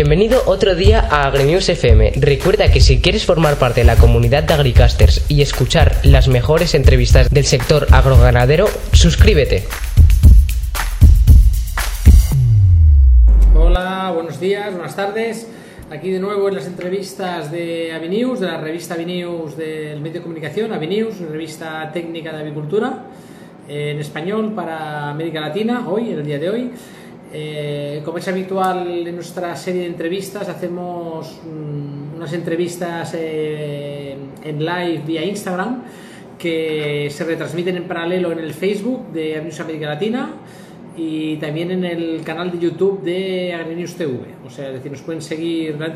Bienvenido otro día a AgriNews FM. Recuerda que si quieres formar parte de la comunidad de Agricasters y escuchar las mejores entrevistas del sector agroganadero, suscríbete. Hola, buenos días, buenas tardes. Aquí de nuevo en las entrevistas de Avinews, de la revista Avinews del medio de comunicación, Avinews, revista técnica de avicultura en español para América Latina, hoy, en el día de hoy. Eh, como es habitual en nuestra serie de entrevistas, hacemos mm, unas entrevistas eh, en live vía Instagram que se retransmiten en paralelo en el Facebook de AgriNews América Latina y también en el canal de YouTube de AgriNews TV. O sea, es decir, nos pueden seguir las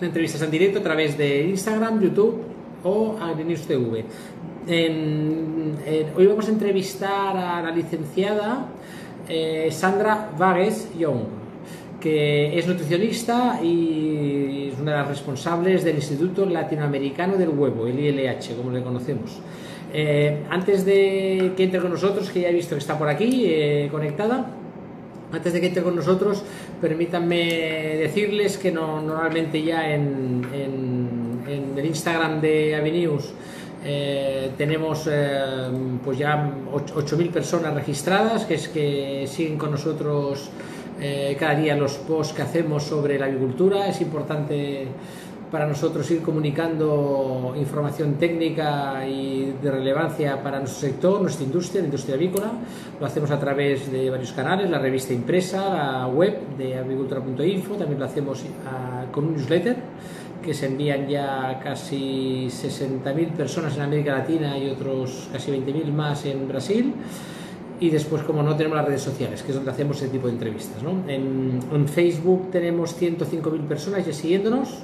entrevistas en directo a través de Instagram, YouTube o AgriNews TV. hoy vamos a entrevistar a la licenciada eh, Sandra Vagues Young, que es nutricionista y es una de las responsables del Instituto Latinoamericano del Huevo, el ILH, como le conocemos. Eh, antes de que entre con nosotros, que ya he visto que está por aquí eh, conectada, antes de que entre con nosotros, permítanme decirles que normalmente ya en, el Instagram de Avenues eh, tenemos eh, pues ya 8.000 personas registradas que es que siguen con nosotros eh, cada día los posts que hacemos sobre la agricultura. Es importante para nosotros ir comunicando información técnica y de relevancia para nuestro sector, nuestra industria, la industria avícola. Lo hacemos a través de varios canales, la revista impresa, la web de agricultura.info, también lo hacemos ah, con un newsletter que se envían ya casi 60.000 personas en América Latina y otros casi 20.000 más en Brasil. Y después, como no, tenemos las redes sociales, que es donde hacemos ese tipo de entrevistas. ¿no? En, Facebook tenemos 105.000 personas ya siguiéndonos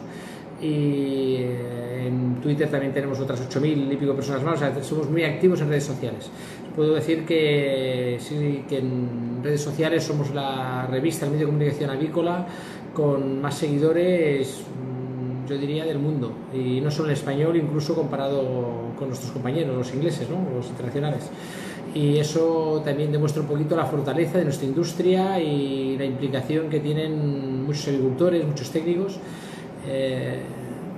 y eh, en Twitter también tenemos otras 8.000 y pico personas más. O sea, somos muy activos en redes sociales. Puedo decir que, sí, que en redes sociales somos la revista, el medio de comunicación avícola con más seguidores yo diría, del mundo, y no solo en español, incluso comparado con nuestros compañeros, los ingleses, ¿no? los internacionales. Y eso también demuestra un poquito la fortaleza de nuestra industria y la implicación que tienen muchos agricultores, muchos técnicos, eh,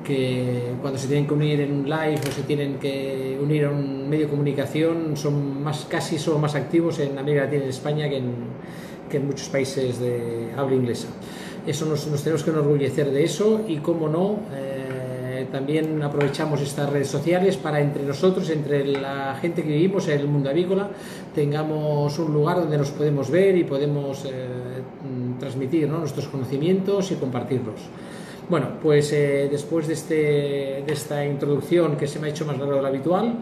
que cuando se tienen que unir en un live o se tienen que unir a un medio de comunicación, son más, casi son más activos en América Latina y en España que en, que en muchos países de habla inglesa. Eso nos, tenemos que enorgullecer de eso y, como no, eh, también aprovechamos estas redes sociales para entre nosotros, entre la gente que vivimos en el mundo avícola, tengamos un lugar donde nos podemos ver y podemos eh, transmitir nuestros conocimientos y compartirlos. Bueno, pues eh, después de, este, de, esta introducción que se me ha hecho más larga de lo habitual,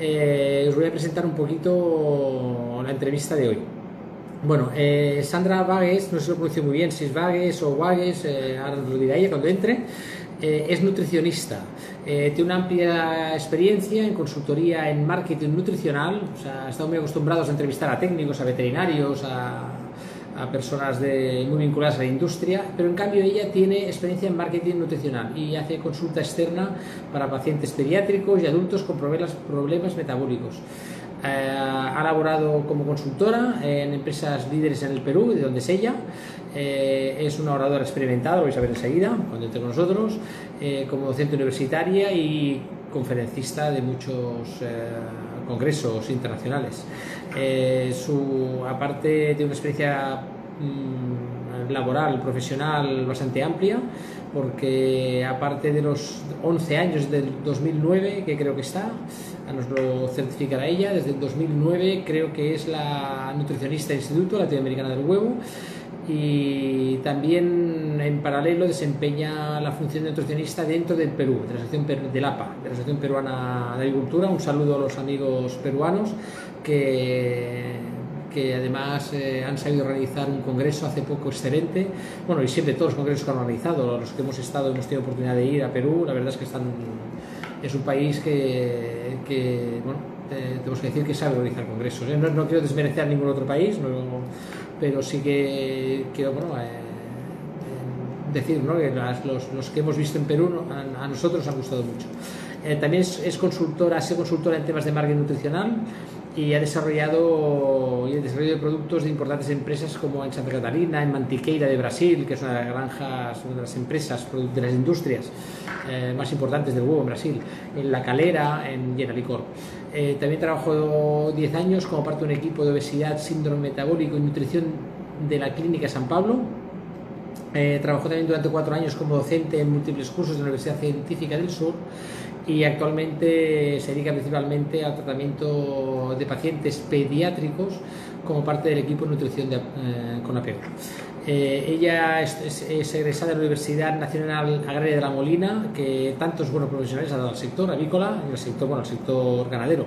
os voy a presentar un poquito la entrevista de hoy. Bueno, eh, Sandra Vagues, no sé si lo pronuncio muy bien, si es Vagues o Vagues, eh, ahora lo dirá ella cuando entre, eh, es nutricionista. tiene una amplia experiencia en consultoría en marketing nutricional, o sea, estado muy acostumbrados a entrevistar a técnicos, a veterinarios, a, a personas de, muy vinculadas a la industria, pero en cambio ella tiene experiencia en marketing nutricional y hace consulta externa para pacientes pediátricos y adultos con problemas, problemas metabólicos. Eh, ha laborado como consultora en empresas líderes en el Perú, de donde es ella. Eh, es una oradora experimentada, lo vais a ver enseguida cuando entre con nosotros, eh, como docente universitaria y conferencista de muchos congresos internacionales. su, aparte de una experiencia mm, laboral, profesional bastante amplia, porque aparte de los 11 años del 2009, que creo que está, nos lo certificará ella, desde el 2009 creo que es la nutricionista del Instituto Latinoamericana del Huevo y también en paralelo desempeña la función de nutricionista dentro del Perú, de la Asociación del APA, de la Asociación Peruana de Agricultura. Un saludo a los amigos peruanos que que además eh, han sabido realizar un congreso hace poco excelente. Bueno, y siempre todos los congresos que han organizado, los que hemos estado, hemos tenido oportunidad de ir a Perú, la verdad es que están, es un país que, que bueno, tenemos que decir que sabe organizar congresos. ¿eh? No, quiero desmerecer a ningún otro país, pero sí que quiero bueno, eh, decir ¿no? que los, los, que hemos visto en Perú a, nosotros nos han gustado mucho. también es, es consultora, ha sido consultora en temas de marketing nutricional y ha desarrollado y el desarrollo de productos de importantes empresas como en Santa Catarina, en Mantiqueira de Brasil, que es una de las granjas, una de las empresas de las industrias eh, más importantes del huevo en Brasil, en La Calera, en Generalicor. Eh, también trabajó 10 años como parte de un equipo de obesidad, síndrome metabólico y nutrición de la Clínica San Pablo. Eh, trabajó también durante cuatro años como docente en múltiples cursos de la Universidad Científica del Sur y actualmente se dedica principalmente al tratamiento de pacientes pediátricos como parte del equipo de nutrición de, eh, con apego. Eh, ella es, egresada de la Universidad Nacional Agraria de La Molina, que tantos buenos profesionales ha dado al sector avícola y al sector, bueno, al sector ganadero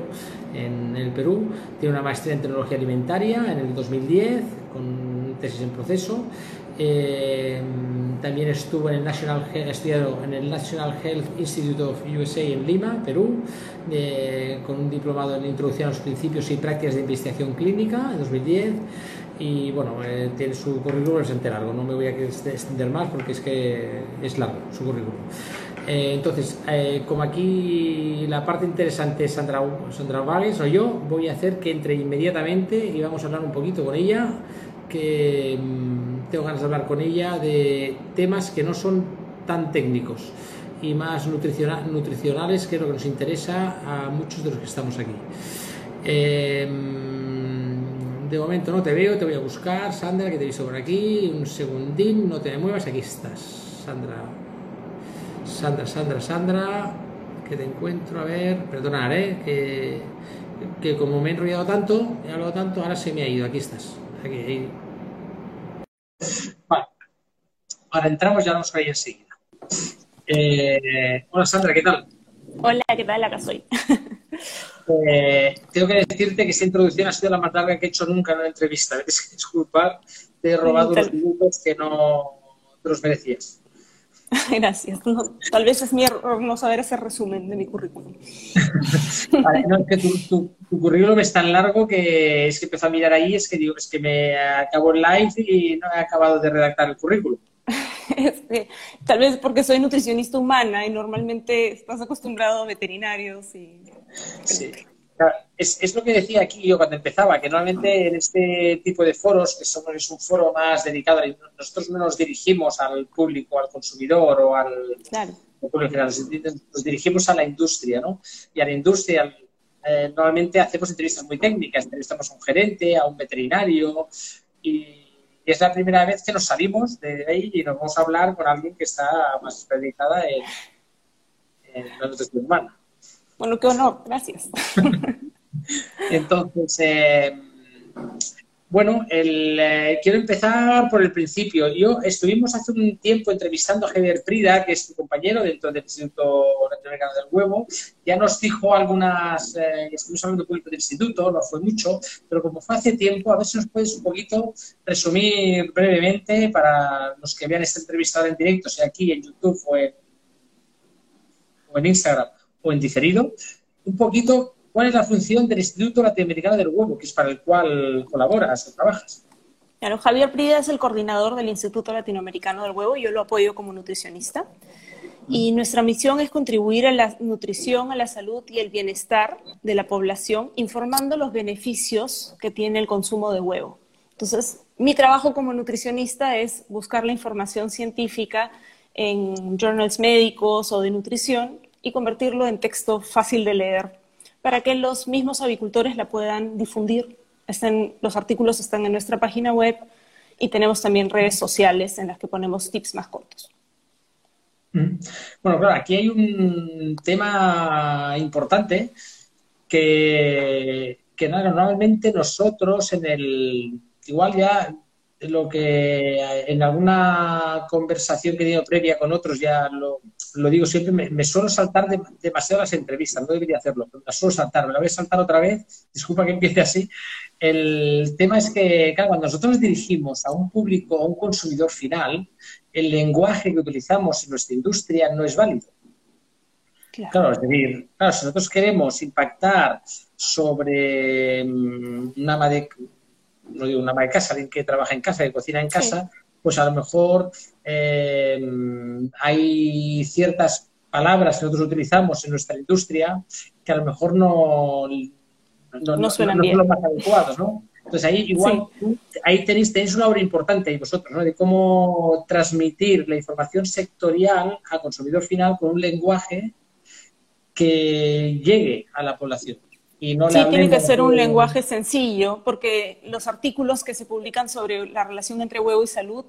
en, el Perú. Tiene una maestría en tecnología alimentaria en el 2010, con tesis en proceso. Eh, también estuvo en el National en el National Health Institute of USA en Lima, Perú, con un diplomado en Introducción a los Principios y Prácticas de Investigación Clínica en 2010 y bueno, eh, tiene su currículum es entero largo, no me voy a extender más porque es que es largo su currículum. Eh, entonces, eh, como aquí la parte interesante es Sandra, Sandra Vales o yo, voy a hacer que entre inmediatamente y vamos a hablar un poquito con ella, que mm, tengo ganas de hablar con ella de temas que no son tan técnicos y más nutricionales, que es lo que nos interesa a muchos de los que estamos aquí. De momento no te veo, te voy a buscar. Sandra, que te he visto por aquí. Un segundín, no te muevas, aquí estás. Sandra. Sandra, Sandra, Sandra. Que te encuentro, a ver. Perdonad, ¿eh? Que, que como me he enrollado tanto, he hablado tanto, ahora se me ha ido. Aquí estás. Aquí. Vale. Ahora entramos, ya nos cae enseguida. Eh, hola Sandra, ¿qué tal? Hola, ¿qué tal? Acá soy. Eh, tengo que decirte que esta introducción ha sido la más larga que he hecho nunca en una entrevista. Me tienes que disculpar, te he robado los minutos que no te los merecías. Gracias. tal vez es mi error no saber ese resumen de mi currículum. es que tu, currículum es tan largo que es que empezó a mirar ahí, es que digo, es que me acabo el live y no he acabado de redactar el currículum. Este, tal vez porque soy nutricionista humana y normalmente estás acostumbrado a veterinarios y... Sí. Es, es, lo que decía aquí yo cuando empezaba, que normalmente en este tipo de foros, que somos, es un foro más dedicado, nosotros no nos dirigimos al público, al consumidor o al, público general, nos, dirigimos a la industria, ¿no? Y a la industria eh, normalmente hacemos entrevistas muy técnicas, entrevistamos a un gerente, a un veterinario y y es la primera vez que nos salimos de ahí y nos vamos a hablar con alguien que está más especializada en, en la nutrición humana. Bueno, qué honor, gracias. Entonces, eh, bueno, eh, quiero empezar por el principio. Yo estuvimos hace un tiempo entrevistando a Javier Prida, que es tu compañero dentro del Instituto Latinoamericano del Huevo. Ya nos dijo algunas, eh, estuvimos hablando público del instituto, no fue mucho, pero como fue hace tiempo, a ver si nos puedes un poquito resumir brevemente para los que vean esta entrevista en directo, sea aquí en YouTube o en Instagram o en diferido, un poquito ¿Cuál es la función del Instituto Latinoamericano del Huevo, que es para el cual colaboras o trabajas? Claro, Javier Prida es el coordinador del Instituto Latinoamericano del Huevo, yo lo apoyo como nutricionista. Y nuestra misión es contribuir a la nutrición, a la salud y el bienestar de la población, informando los beneficios que tiene el consumo de huevo. Entonces, mi trabajo como nutricionista es buscar la información científica en journals médicos o de nutrición y convertirlo en texto fácil de leer para que los mismos avicultores la puedan difundir. los artículos están en nuestra página web y tenemos también redes sociales en las que ponemos tips más cortos. Mm. Bueno, claro, aquí hay un tema importante que, que normalmente nosotros en el, igual ya lo que en alguna conversación que he tenido previa con otros, ya lo, digo siempre, me, suelo saltar demasiado las entrevistas, no debería hacerlo, pero me las suelo saltar, me la voy a saltar otra vez, disculpa que empiece así. El tema es que, claro, cuando nosotros dirigimos a un público, a un consumidor final, el lenguaje que utilizamos en nuestra industria no es válido. Claro, es decir, claro, si nosotros queremos impactar sobre mm, una, no digo una ama de casa, alguien que trabaja en casa, que cocina en casa, pues a lo mejor eh, hay ciertas palabras que nosotros utilizamos en nuestra industria que a lo mejor no, no, suenan bien. son los más adecuados, ¿no? Entonces ahí igual ahí tenéis, tenéis una obra importante ahí vosotros, ¿no? De cómo transmitir la información sectorial al consumidor final con un lenguaje que llegue a la población. Y no sí, tiene que ser un lenguaje sencillo, porque los artículos que se publican sobre la relación entre huevo y salud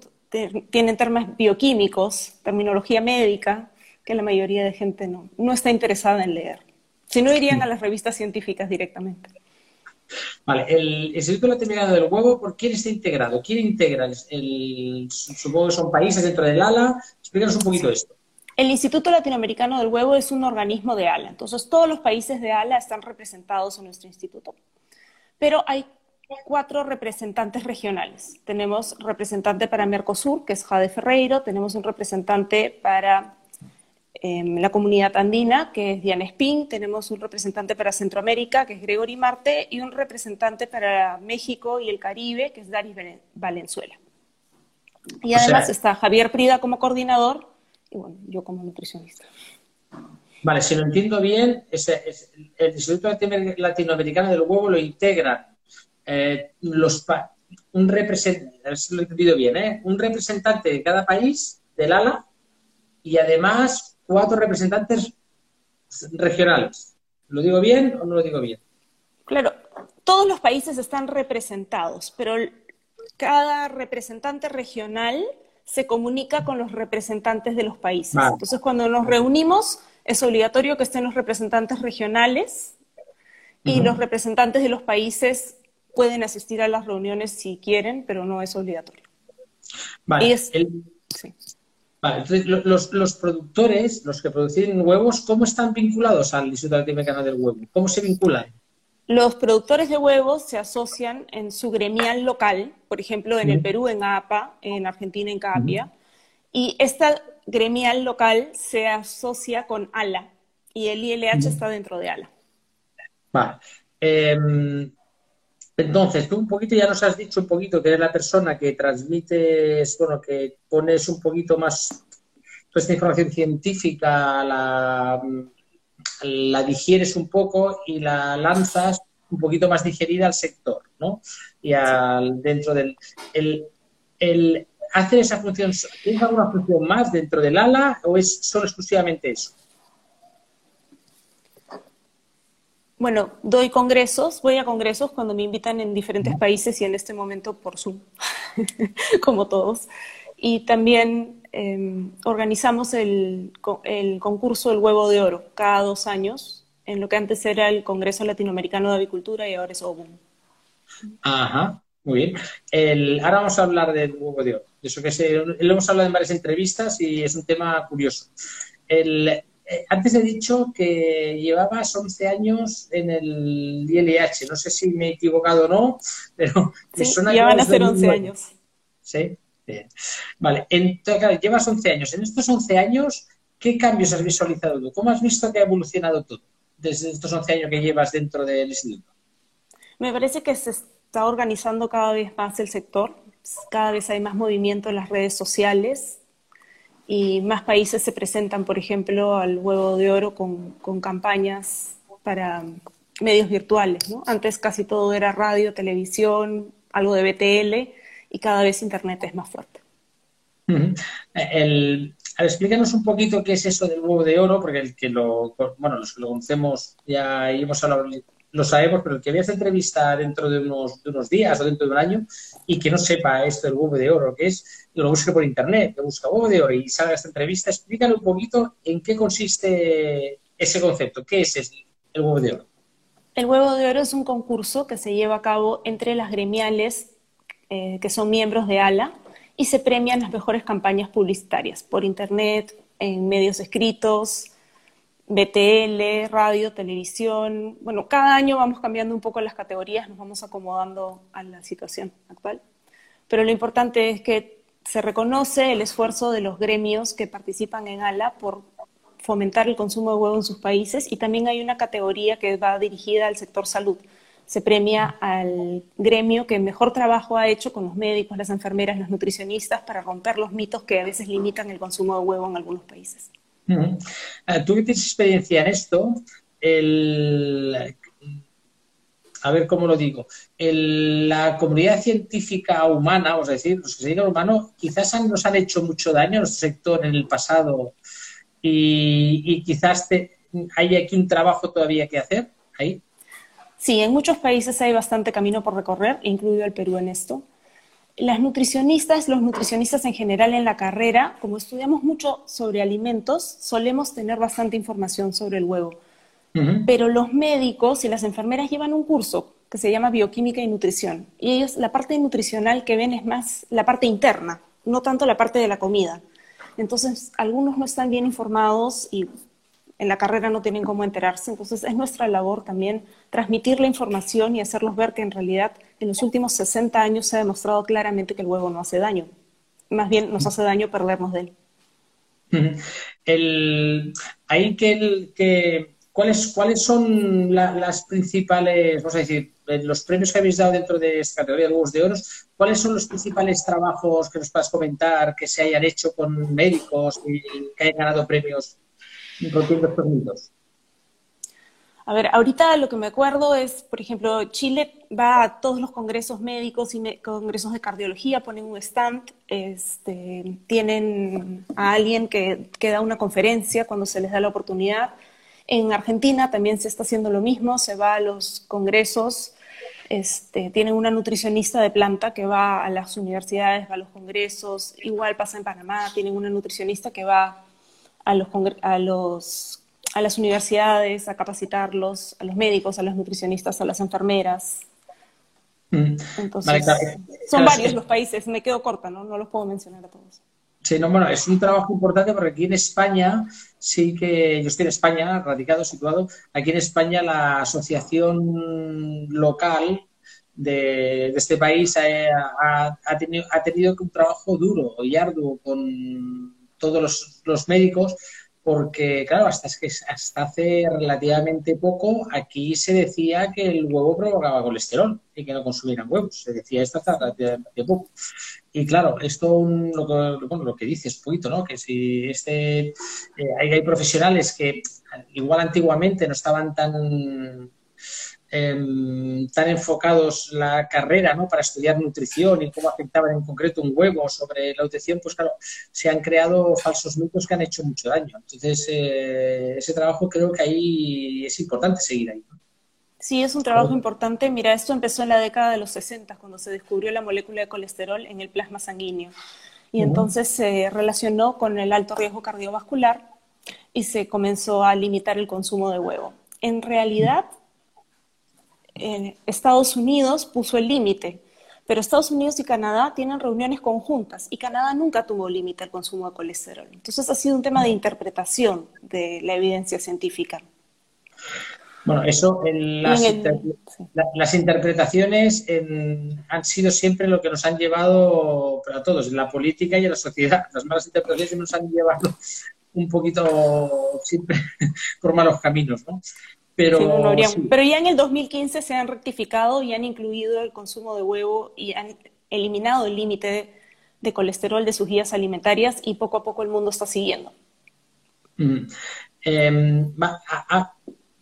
tienen términos bioquímicos, terminología médica, que la mayoría de gente no, no está interesada en leer. Si no, irían a las revistas científicas directamente. Vale, el Instituto Latinoamericano del Huevo, ¿por quién está integrado? ¿Quién integra? El, supongo que son países dentro del ALA. Explícanos un poquito esto. El Instituto Latinoamericano del Huevo es un organismo de ALA, entonces todos los países de ALA están representados en nuestro instituto. Pero hay cuatro representantes regionales. Tenemos representante para Mercosur, que es Jade Ferreiro, tenemos un representante para em, la comunidad andina, que es Diana Spin, tenemos un representante para Centroamérica, que es Gregory Marte, y un representante para México y el Caribe, que es Daris Valenzuela. Y además está Javier Prida como coordinador y bueno, yo como nutricionista. Vale, si lo entiendo bien, el Instituto Latinoamericano del Huevo lo integra eh, los un representante, a ver si lo he entendido bien, ¿eh? un representante de cada país del ALA y además cuatro representantes regionales. ¿Lo digo bien o no lo digo bien? Claro, todos los países están representados, pero cada representante regional se comunica con los representantes de los países. Entonces, cuando nos reunimos, es obligatorio que estén los representantes regionales y los representantes de los países pueden asistir a las reuniones si quieren, pero no es obligatorio. Vale. los, productores, los que producen huevos, ¿cómo están vinculados al Instituto Latinoamericano del Huevo? ¿Cómo se vinculan? Los productores de huevos se asocian en su gremial local, por ejemplo, en el Perú, en APA, en Argentina, en CAPIA, y esta gremial local se asocia con ALA, y el ILH está dentro de ALA. Vale. Em, entonces, tú un poquito ya nos has dicho un poquito que eres la persona que transmites, bueno, que pones un poquito más toda esta información científica, la, la digieres un poco y la lanzas un poquito más digerida al sector, ¿no? Y al, dentro del... El, el, ¿Hace esa función, ¿tienes alguna función más dentro del ala o es solo exclusivamente eso? Bueno, doy congresos, voy a congresos cuando me invitan en diferentes países y en este momento por Zoom, como todos. Y también em, organizamos el, el, concurso del huevo de oro cada dos años, en lo que antes era el Congreso Latinoamericano de Avicultura y ahora es OBUM. Ajá, muy bien. El, ahora vamos a hablar del huevo de oro. eso que lo hemos hablado en varias entrevistas y es un tema curioso. El, eh, antes he dicho que llevabas 11 años en el ILH. No sé si me he equivocado o no, pero sí, ya van a ser 11 años. Sí, bien. Vale, entonces, llevas 11 años. En estos 11 años, ¿qué cambios has visualizado tú? ¿Cómo has visto que ha evolucionado todo desde estos 11 años que llevas dentro del instituto? Me parece que se está organizando cada vez más el sector. Cada vez hay más movimiento en las redes sociales y más países se presentan, por ejemplo, al huevo de oro con, con campañas para medios virtuales. ¿no? Antes casi todo era radio, televisión, algo de BTL y cada vez Internet es más fuerte. El, explícanos un poquito qué es eso del huevo de oro, porque el que lo, bueno, los que lo conocemos ya hemos hablado lo sabemos, pero el que vea esta entrevista dentro de unos, de unos días o dentro de un año y que no sepa esto del huevo de oro, que es, lo busque por internet, que busca huevo de oro y salga esta entrevista, explícale un poquito en qué consiste ese concepto, qué es el huevo de oro. El huevo de oro es un concurso que se lleva a cabo entre las gremiales eh, que son miembros de ALA y se premian las mejores campañas publicitarias por internet, en medios escritos, BTL, radio, televisión. Bueno, cada año vamos cambiando un poco las categorías, nos vamos acomodando a la situación actual. Pero lo importante es que se reconoce el esfuerzo de los gremios que participan en ALA por fomentar el consumo de huevo en sus países y también hay una categoría que va dirigida al sector salud. Se premia al gremio que mejor trabajo ha hecho con los médicos, las enfermeras, los nutricionistas para romper los mitos que a veces limitan el consumo de huevo en algunos países. Eh, tú que tienes experiencia en esto, a ver cómo lo digo, la comunidad científica humana, vamos a decir, los que se dedican humanos, quizás nos han hecho mucho daño a nuestro sector en el pasado y, quizás hay aquí un trabajo todavía que hacer ahí. Sí, en muchos países hay bastante camino por recorrer, incluido el Perú en esto. Las nutricionistas, los nutricionistas en general en la carrera, como estudiamos mucho sobre alimentos, solemos tener bastante información sobre el huevo. Pero los médicos y las enfermeras llevan un curso que se llama bioquímica y nutrición. Y ellos, la parte nutricional que ven es más la parte interna, no tanto la parte de la comida. Entonces, algunos no están bien informados y en la carrera no tienen cómo enterarse. Entonces, es nuestra labor también transmitir la información y hacerlos ver que en realidad en los últimos 60 años se ha demostrado claramente que el huevo no hace daño. Más bien nos hace daño perdernos de él. El, ahí que, que ¿Cuáles, ¿Cuáles son las principales, vamos a decir, los premios que habéis dado dentro de esta categoría de huevos de oro? ¿Cuáles son los principales trabajos que nos puedas comentar que se hayan hecho con médicos y que hayan ganado premios rompiendo estos A ver, ahorita lo que me acuerdo es, por ejemplo, Chile va a todos los congresos médicos y congresos de cardiología, ponen un stand, este, tienen a alguien que, que da una conferencia cuando se les da la oportunidad. En Argentina también se está haciendo lo mismo, se va a los congresos, este, tienen una nutricionista de planta que va a las universidades, va a los congresos, igual pasa en Panamá, tienen una nutricionista que va a, los, a, los, a las universidades a capacitarlos, a los médicos, a los nutricionistas, a las enfermeras. Mm. Entonces, son varios los países, me quedo corta, ¿no? no los puedo mencionar a todos. Sí, no, bueno, es un trabajo importante porque aquí en España sí que, yo estoy en España, radicado, situado, aquí en España la asociación local de, este país ha, tenido, ha tenido un trabajo duro y arduo con todos los, los médicos porque, claro, hasta, es que hasta hace relativamente poco aquí se decía que el huevo provocaba colesterol y que no consumieran huevos. Se decía esto hasta relativamente poco. Y claro, esto lo bueno, lo que dices, poquito, ¿no? Que si este, eh, hay, hay profesionales que igual antiguamente no estaban tan Em, tan enfocados la carrera ¿no? para estudiar nutrición y cómo afectaban en concreto un huevo sobre la nutrición, pues claro, se han creado falsos mitos que han hecho mucho daño. Entonces, eh, ese trabajo creo que ahí es importante seguir ahí. Sí, es un trabajo importante. Mira, esto empezó en la década de los 60, cuando se descubrió la molécula de colesterol en el plasma sanguíneo. Y entonces se relacionó con el alto riesgo cardiovascular y se comenzó a limitar el consumo de huevo. En realidad, Estados Unidos puso el límite, pero Estados Unidos y Canadá tienen reuniones conjuntas y Canadá nunca tuvo límite al consumo de colesterol. Entonces ha sido un tema de interpretación de la evidencia científica. Bueno, eso, en las, las interpretaciones han sido siempre lo que nos han llevado, a todos, en la política y en la sociedad. Las malas interpretaciones nos han llevado un poquito siempre por malos caminos, ¿no? Pero, pero ya en el 2015 se han rectificado y han incluido el consumo de huevo y han eliminado el límite de, colesterol de sus guías alimentarias y poco a poco el mundo está siguiendo. Mm. Em,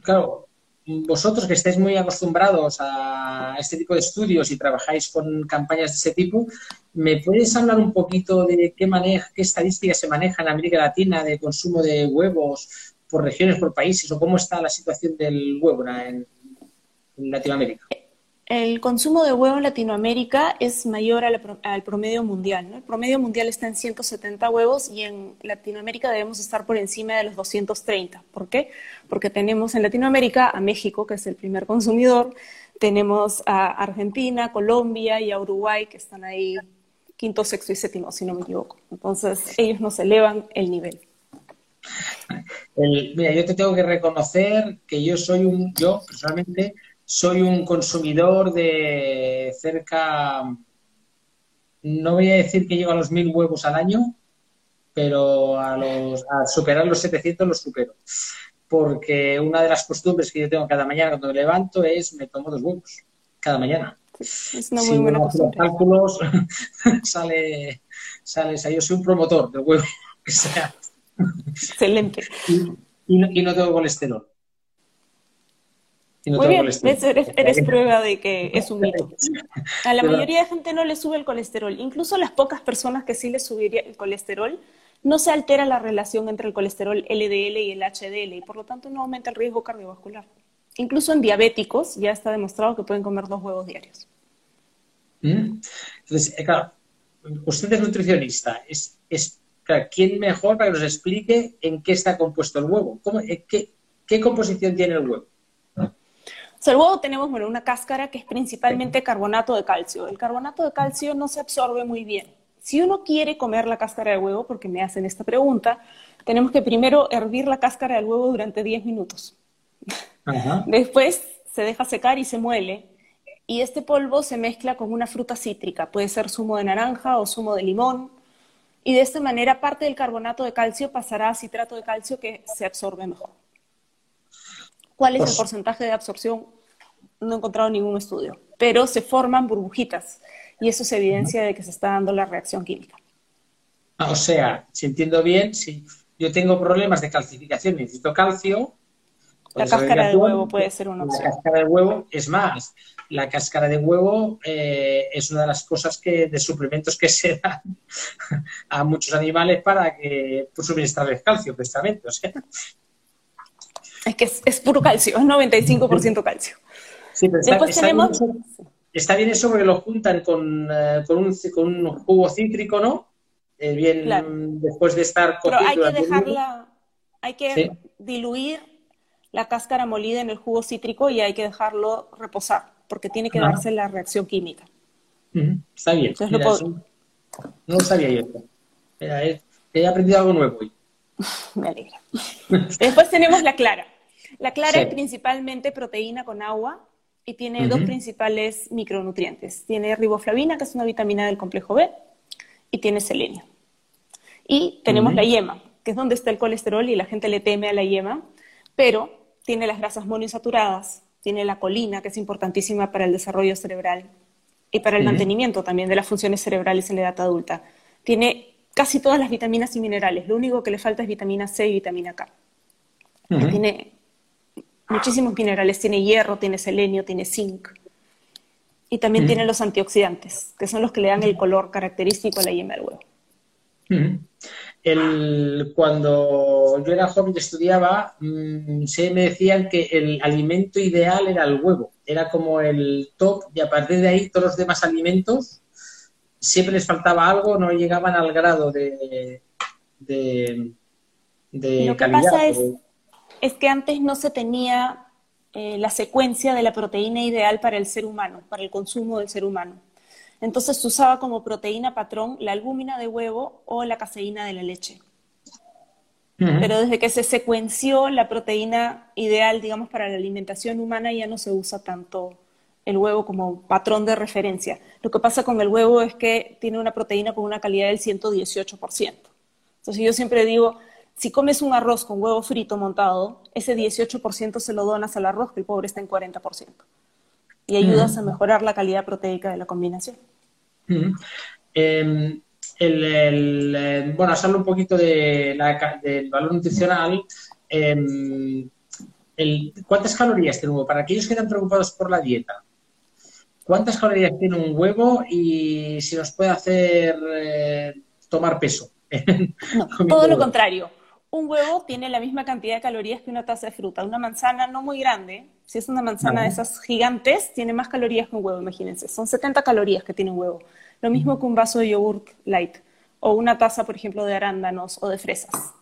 claro, vosotros que estáis muy acostumbrados a este tipo de estudios y trabajáis con campañas de ese tipo, ¿me puedes hablar un poquito de qué, maneja, qué estadísticas se manejan en América Latina de consumo de huevos por regiones, por países, o cómo está la situación del huevo en, Latinoamérica? El consumo de huevo en Latinoamérica es mayor al, promedio mundial. El promedio mundial está en 170 huevos y en Latinoamérica debemos estar por encima de los 230. ¿Por qué? Porque tenemos en Latinoamérica a México, que es el primer consumidor, tenemos a Argentina, Colombia y a Uruguay, que están ahí quinto, sexto y séptimo, si no me equivoco. Entonces, ellos nos elevan el nivel mira, yo te tengo que reconocer que yo soy un, yo personalmente soy un consumidor de cerca, no voy a decir que llego a los mil huevos al año, pero a, los, a superar los 700 los supero. Porque una de las costumbres que yo tengo cada mañana cuando me levanto es me tomo dos huevos cada mañana. Es una muy buena costumbre. cálculos sale, sale, o sea, yo soy un promotor del huevo, que sea Excelente. Y, no, tengo colesterol. Muy bien, eres, prueba de que es un mito. A la mayoría de gente no le sube el colesterol. Incluso las pocas personas que sí les subiría el colesterol, no se altera la relación entre el colesterol LDL y el HDL y por lo tanto no aumenta el riesgo cardiovascular. Incluso en diabéticos ya está demostrado que pueden comer dos huevos diarios. Mm. Entonces, eh, claro, usted es nutricionista. Es, ¿Quién mejor para que nos explique en qué está compuesto el huevo? Eh, qué, composición tiene el huevo? el huevo tenemos bueno, una cáscara que es principalmente carbonato de calcio. El carbonato de calcio no se absorbe muy bien. Si uno quiere comer la cáscara de huevo, porque me hacen esta pregunta, tenemos que primero hervir la cáscara del huevo durante 10 minutos. Después se deja secar y se muele. Y este polvo se mezcla con una fruta cítrica, puede ser zumo de naranja o zumo de limón. Y de esta manera parte del carbonato de calcio pasará a citrato de calcio que se absorbe mejor. ¿Cuál es el pues porcentaje de absorción? No he encontrado ningún estudio, pero se forman burbujitas y eso es evidencia de que se está dando la reacción química. Ah, o sea, si entiendo bien, si yo tengo problemas de calcificación y necesito calcio, la cáscara de huevo puede ser una opción. La cáscara de huevo, es más, la cáscara de huevo eh, es una de las cosas que, de suplementos que se dan a muchos animales para que pues, suministrarles calcio, precisamente. Es que es, puro calcio, es 95% calcio. Sí, pero está, Después tenemos... bien eso, está, bien eso, porque lo juntan con, eh, con, un, con un, jugo cítrico, ¿no? Eh, bien, después de estar Pero hay que dejarla, hay que diluir la cáscara molida en el jugo cítrico y hay que dejarlo reposar, porque tiene que darse la reacción química. Está bien. No lo sabía yo. he aprendido algo nuevo hoy. Me alegra. Después tenemos la clara. La clara es principalmente proteína con agua y tiene dos principales micronutrientes. Tiene riboflavina, que es una vitamina del complejo B, y tiene selenio. Y tenemos la yema, que es donde está el colesterol y la gente le teme a la yema, pero tiene las grasas monoinsaturadas, tiene la colina, que es importantísima para el desarrollo cerebral y para el mantenimiento también de las funciones cerebrales en la edad adulta. Tiene casi todas las vitaminas y minerales, lo único que le falta es vitamina C y vitamina K. Tiene muchísimos minerales, tiene hierro, tiene selenio, tiene zinc. Y también tiene los antioxidantes, que son los que le dan el color característico a la yema del huevo el, cuando yo era joven y estudiaba, mm, se me decían que el alimento ideal era el huevo, era como el top y a partir de ahí todos los demás alimentos siempre les faltaba algo, no llegaban al grado de, de, Lo que pasa es, es, que antes no se tenía eh, la secuencia de la proteína ideal para el ser humano, para el consumo del ser humano. Entonces se usaba como proteína patrón la albúmina de huevo o la caseína de la leche. Pero desde que se secuenció la proteína ideal, digamos, para la alimentación humana, ya no se usa tanto el huevo como patrón de referencia. Lo que pasa con el huevo es que tiene una proteína con una calidad del 118%. Entonces yo siempre digo, si comes un arroz con huevo frito montado, ese 18% se lo donas al arroz, que el pobre está en 40%. Y ayudas a mejorar la calidad proteica de la combinación. Em, el, em, bueno, a un poquito de del valor nutricional. Em, ¿Cuántas calorías tiene un huevo? Para aquellos que están preocupados por la dieta, ¿cuántas calorías tiene un huevo y si nos puede hacer eh, tomar peso? todo lo contrario. Un huevo tiene la misma cantidad de calorías que una taza de fruta. Una manzana no muy grande, si es una manzana de esas gigantes, tiene más calorías que un huevo, imagínense. Son 70 calorías que tiene un huevo. Lo mismo que un vaso de yogurt light o una taza, por ejemplo, de arándanos o de fresas.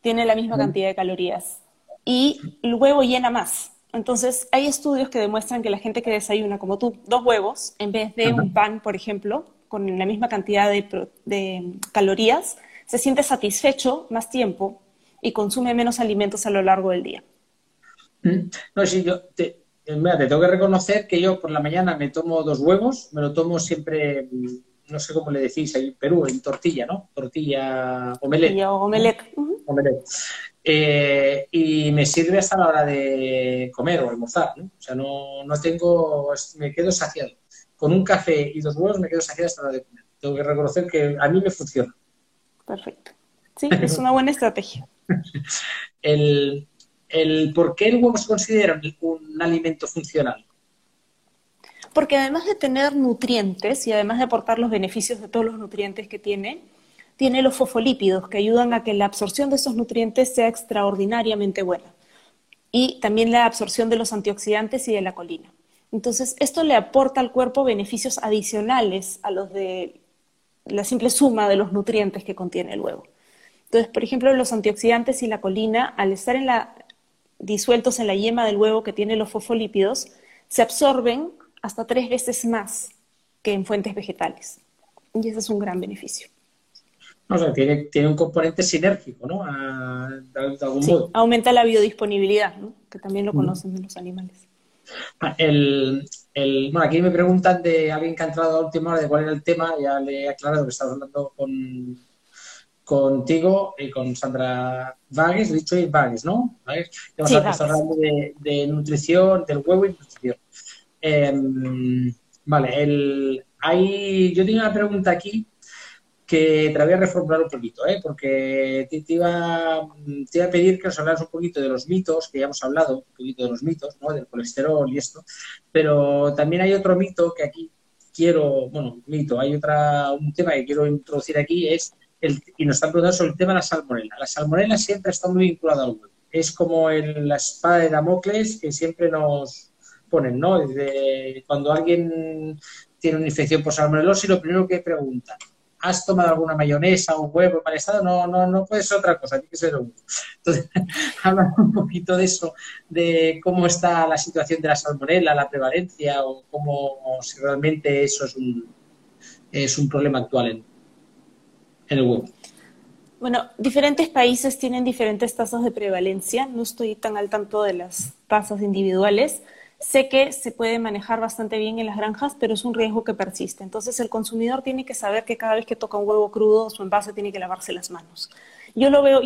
Tiene la misma cantidad de calorías. Y el huevo llena más. Entonces, hay estudios que demuestran que la gente que desayuna, como tú, dos huevos, en vez de un pan, por ejemplo, con la misma cantidad de, calorías, se siente satisfecho más tiempo y consume menos alimentos a lo largo del día. Mm. No, sí, yo te, eh, mira, te tengo que reconocer que yo por la mañana me tomo dos huevos, me lo tomo siempre, mm, no sé cómo le decís ahí en Perú, en tortilla, ¿no? Tortilla omelette. omelette. Eh, y me sirve hasta la hora de comer o almorzar, ¿no? O sea, no, no tengo, me quedo saciado. Con un café y dos huevos me quedo saciado hasta la hora de comer. Tengo que reconocer que a mí me funciona. Perfecto. Sí, es una buena estrategia. El, el, ¿por qué el huevo se considera un alimento funcional? Porque además de tener nutrientes y además de aportar los beneficios de todos los nutrientes que tiene, tiene los fosfolípidos que ayudan a que la absorción de esos nutrientes sea extraordinariamente buena. Y también la absorción de los antioxidantes y de la colina. Entonces, esto le aporta al cuerpo beneficios adicionales a los de la simple suma de los nutrientes que contiene el huevo. Entonces, por ejemplo, los antioxidantes y la colina, al estar en la, disueltos en la yema del huevo que tiene los fosfolípidos, se absorben hasta tres veces más que en fuentes vegetales. Y ese es un gran beneficio. O sea, tiene, tiene un componente sinérgico, ¿no? de, algún sí, aumenta la biodisponibilidad, ¿no? que también lo conocen los animales. Ah, el, el, bueno, aquí me preguntan de alguien que ha entrado a última hora de cuál era el tema, ya le he aclarado que estaba hablando con, contigo y con Sandra Vagues, he dicho ahí Vagues, ¿no? Vagues. Vamos a hablando de, de, nutrición, del huevo y nutrición. Em, vale, el, hay, yo tengo una pregunta aquí que te voy a reformular un poquito, ¿eh? porque te, iba, a pedir que nos hablaras un poquito de los mitos, que ya hemos hablado un poquito de los mitos, ¿no? del colesterol y esto, pero también hay otro mito que aquí quiero, bueno, mito, hay otra, un tema que quiero introducir aquí, es, el, y nos están preguntando sobre el tema de la salmonela. La salmonela siempre está muy vinculada al huevo. Es como la espada de Damocles que siempre nos, ponen, ¿no? Cuando alguien tiene una infección por salmonelosis, lo primero que preguntan, ¿has tomado alguna mayonesa o huevo para estado? No, no, no puede ser otra cosa, tiene que ser huevo. Entonces, hablan un poquito de eso, de cómo está la situación de la salmonela, la prevalencia, o cómo si realmente eso es un, es un problema actual en, en el huevo. Bueno, diferentes países tienen diferentes tasas de prevalencia. No estoy tan al tanto de las tasas individuales, Sé que se puede manejar bastante bien en las granjas, pero es un riesgo que persiste. Entonces el consumidor tiene que saber que cada vez que toca un huevo crudo, su envase tiene que lavarse las manos. Yo lo veo,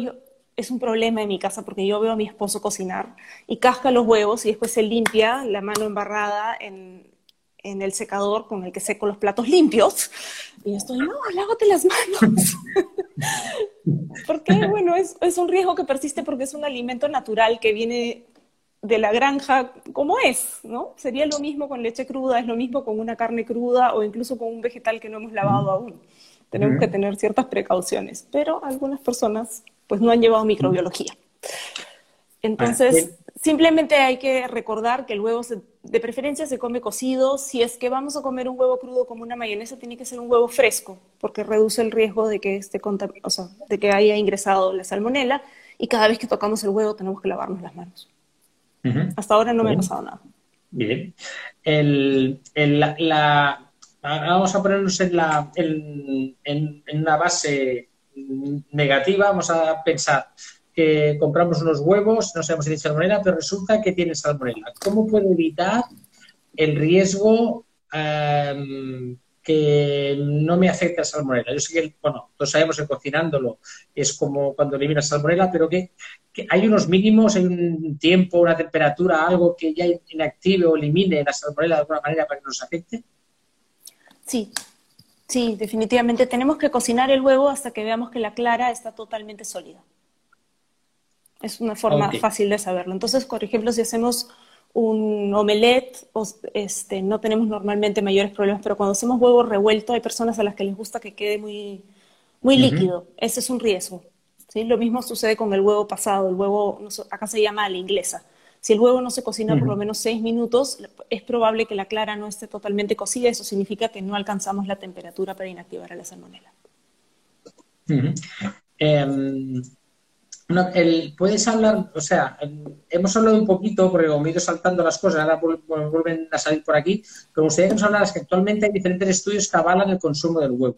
es un problema en mi casa porque yo veo a mi esposo cocinar y casca los huevos y después se limpia la mano embarrada en, el secador con el que seco los platos limpios. Y estoy, no, lávate las manos. porque, bueno, es, un riesgo que persiste porque es un alimento natural que viene de la granja como es, ¿no? Sería lo mismo con leche cruda, es lo mismo con una carne cruda o incluso con un vegetal que no hemos lavado aún. Tenemos que tener ciertas precauciones, pero algunas personas pues no han llevado microbiología. Entonces, simplemente hay que recordar que el huevo de preferencia se come cocido. Si es que vamos a comer un huevo crudo como una mayonesa, tiene que ser un huevo fresco, porque reduce el riesgo de que, esté o sea, de que haya ingresado la salmonela. Y cada vez que tocamos el huevo tenemos que lavarnos las manos. Hasta ahora no me ha pasado nada. Bien. El, la, vamos a ponernos en, la, en, en, una base negativa. Vamos a pensar que compramos unos huevos, no sabemos si tienen salmonela, pero resulta que tienen salmonela. ¿Cómo puedo evitar el riesgo em, que no me afecte a salmonela. Yo sé que, bueno, todos sabemos que cocinándolo es como cuando eliminas salmonela, pero que, hay unos mínimos, hay un tiempo, una temperatura, algo que ya inactive o elimine la salmonela de alguna manera para que nos afecte. Sí, sí, definitivamente. Tenemos que cocinar el huevo hasta que veamos que la clara está totalmente sólida. Es una forma fácil de saberlo. Entonces, por ejemplo, si hacemos un omelette, este, no tenemos normalmente mayores problemas, pero cuando hacemos huevo revuelto hay personas a las que les gusta que quede muy, muy líquido. Ese es un riesgo. ¿sí? Lo mismo sucede con el huevo pasado. El huevo, acá se llama a la inglesa. Si el huevo no se cocina por lo menos seis minutos, es probable que la clara no esté totalmente cocida. Eso significa que no alcanzamos la temperatura para inactivar a la salmonela. El, puedes hablar, o sea, hemos hablado un poquito, porque como he ido saltando las cosas, ahora vuelven a salir por aquí, pero ustedes nos hablar que actualmente hay diferentes estudios que avalan el consumo del huevo.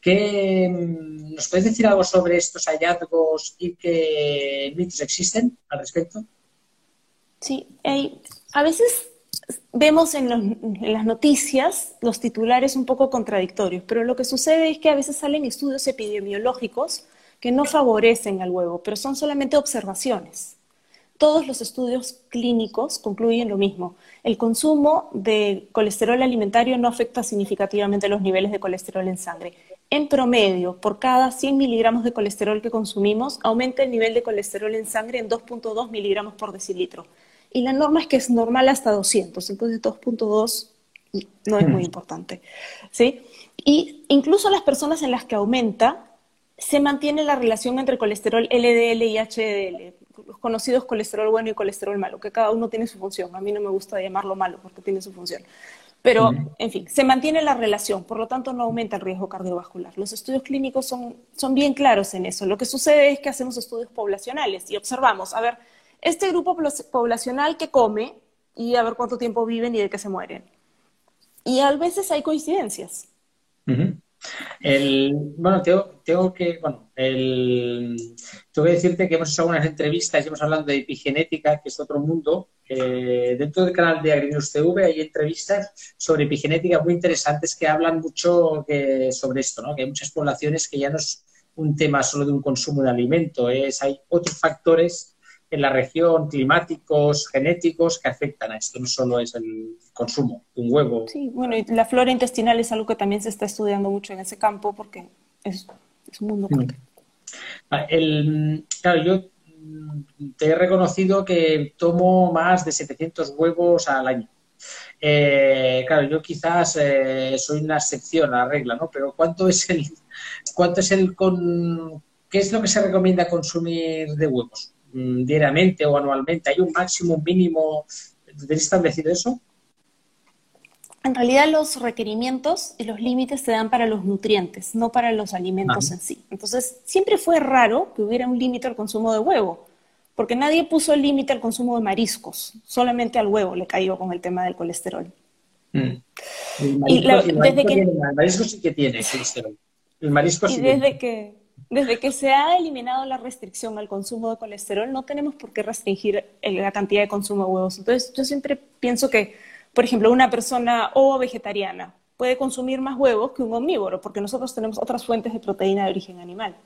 ¿Qué, mm, ¿Nos puedes decir algo sobre estos hallazgos y qué mitos existen al respecto? Sí, a veces vemos en, en, las noticias los titulares un poco contradictorios, pero lo que sucede es que a veces salen estudios epidemiológicos que no favorecen al huevo, pero son solamente observaciones. Todos los estudios clínicos concluyen lo mismo. El consumo de colesterol alimentario no afecta significativamente los niveles de colesterol en sangre. en promedio, por cada 100 miligramos de colesterol que consumimos, aumenta el nivel de colesterol en sangre en 2.2 miligramos por decilitro. Y la norma es que es normal hasta 200, entonces 2.2 no es muy importante. ¿sí? Y incluso las personas en las que aumenta, se mantiene la relación entre colesterol LDL y HDL, los conocidos colesterol bueno y colesterol malo, que cada uno tiene su función. A mí no me gusta llamarlo malo porque tiene su función. Pero, en fin, se mantiene la relación, por lo tanto no aumenta el riesgo cardiovascular. Los estudios clínicos son, son bien claros en eso. Lo que sucede es que hacemos estudios poblacionales y observamos, a ver, este grupo poblacional que come y a ver cuánto tiempo viven y de qué se mueren. Y a veces hay coincidencias. El, bueno, tengo, tengo que, bueno, el, tengo que decirte que hemos hecho algunas entrevistas y hemos hablado de epigenética, que es otro mundo. dentro del canal de Agrinews TV hay entrevistas sobre epigenética muy interesantes que hablan mucho sobre esto, ¿no? que hay muchas poblaciones que ya no es un tema solo de un consumo de alimento, es, hay otros factores en la región, climáticos, genéticos, que afectan a esto. No solo es el consumo de un huevo. Sí, bueno, y la flora intestinal es algo que también se está estudiando mucho en ese campo porque es, un mundo mm. El, claro, yo mm, te he reconocido que tomo más de 700 huevos al año. Eh, claro, yo quizás eh, soy una excepción a la regla, ¿no? Pero ¿cuánto es el, cuánto es el con, qué es lo que se recomienda consumir de huevos? Mm, diariamente o anualmente? ¿Hay un máximo, un mínimo? ¿Tenéis establecido eso? En realidad los requerimientos y los límites se dan para los nutrientes, no para los alimentos en sí. Entonces, siempre fue raro que hubiera un límite al consumo de huevo, porque nadie puso el límite al consumo de mariscos, solamente al huevo le cayó con el tema del colesterol. Mm. y desde que... el marisco sí que tiene colesterol. El marisco sí y desde que desde que se ha eliminado la restricción al consumo de colesterol, no tenemos por qué restringir la cantidad de consumo de huevos. Entonces, yo siempre pienso que, por ejemplo, una persona o vegetariana puede consumir más huevos que un omnívoro, porque nosotros tenemos otras fuentes de proteína de origen animal.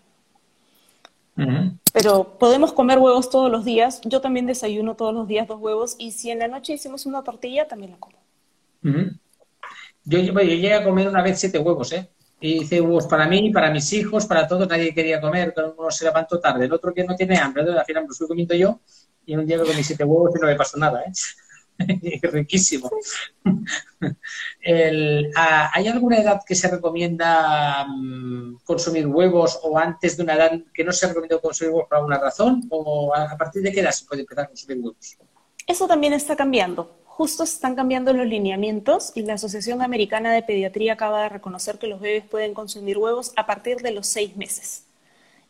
Pero podemos comer huevos todos los días. Yo también desayuno todos los días dos huevos y si en la noche hicimos una tortilla, también la como. yo, yo, llegué a comer una vez siete huevos, ¿eh? Y hice huevos para mí, para mis hijos, para todos, nadie quería comer, uno se levantó tarde, el otro que no tiene hambre, al final me lo comiendo yo y un día me comí siete huevos y no me pasó nada, ¿eh? Riquísimo. ¿Hay alguna edad que se recomienda mm, consumir huevos o antes de una edad que no se recomienda consumir huevos por alguna razón? ¿O a partir de qué edad se puede empezar a consumir huevos? Eso también está cambiando justo están cambiando los lineamientos y la Asociación Americana de Pediatría acaba de reconocer que los bebés pueden consumir huevos a partir de los seis meses.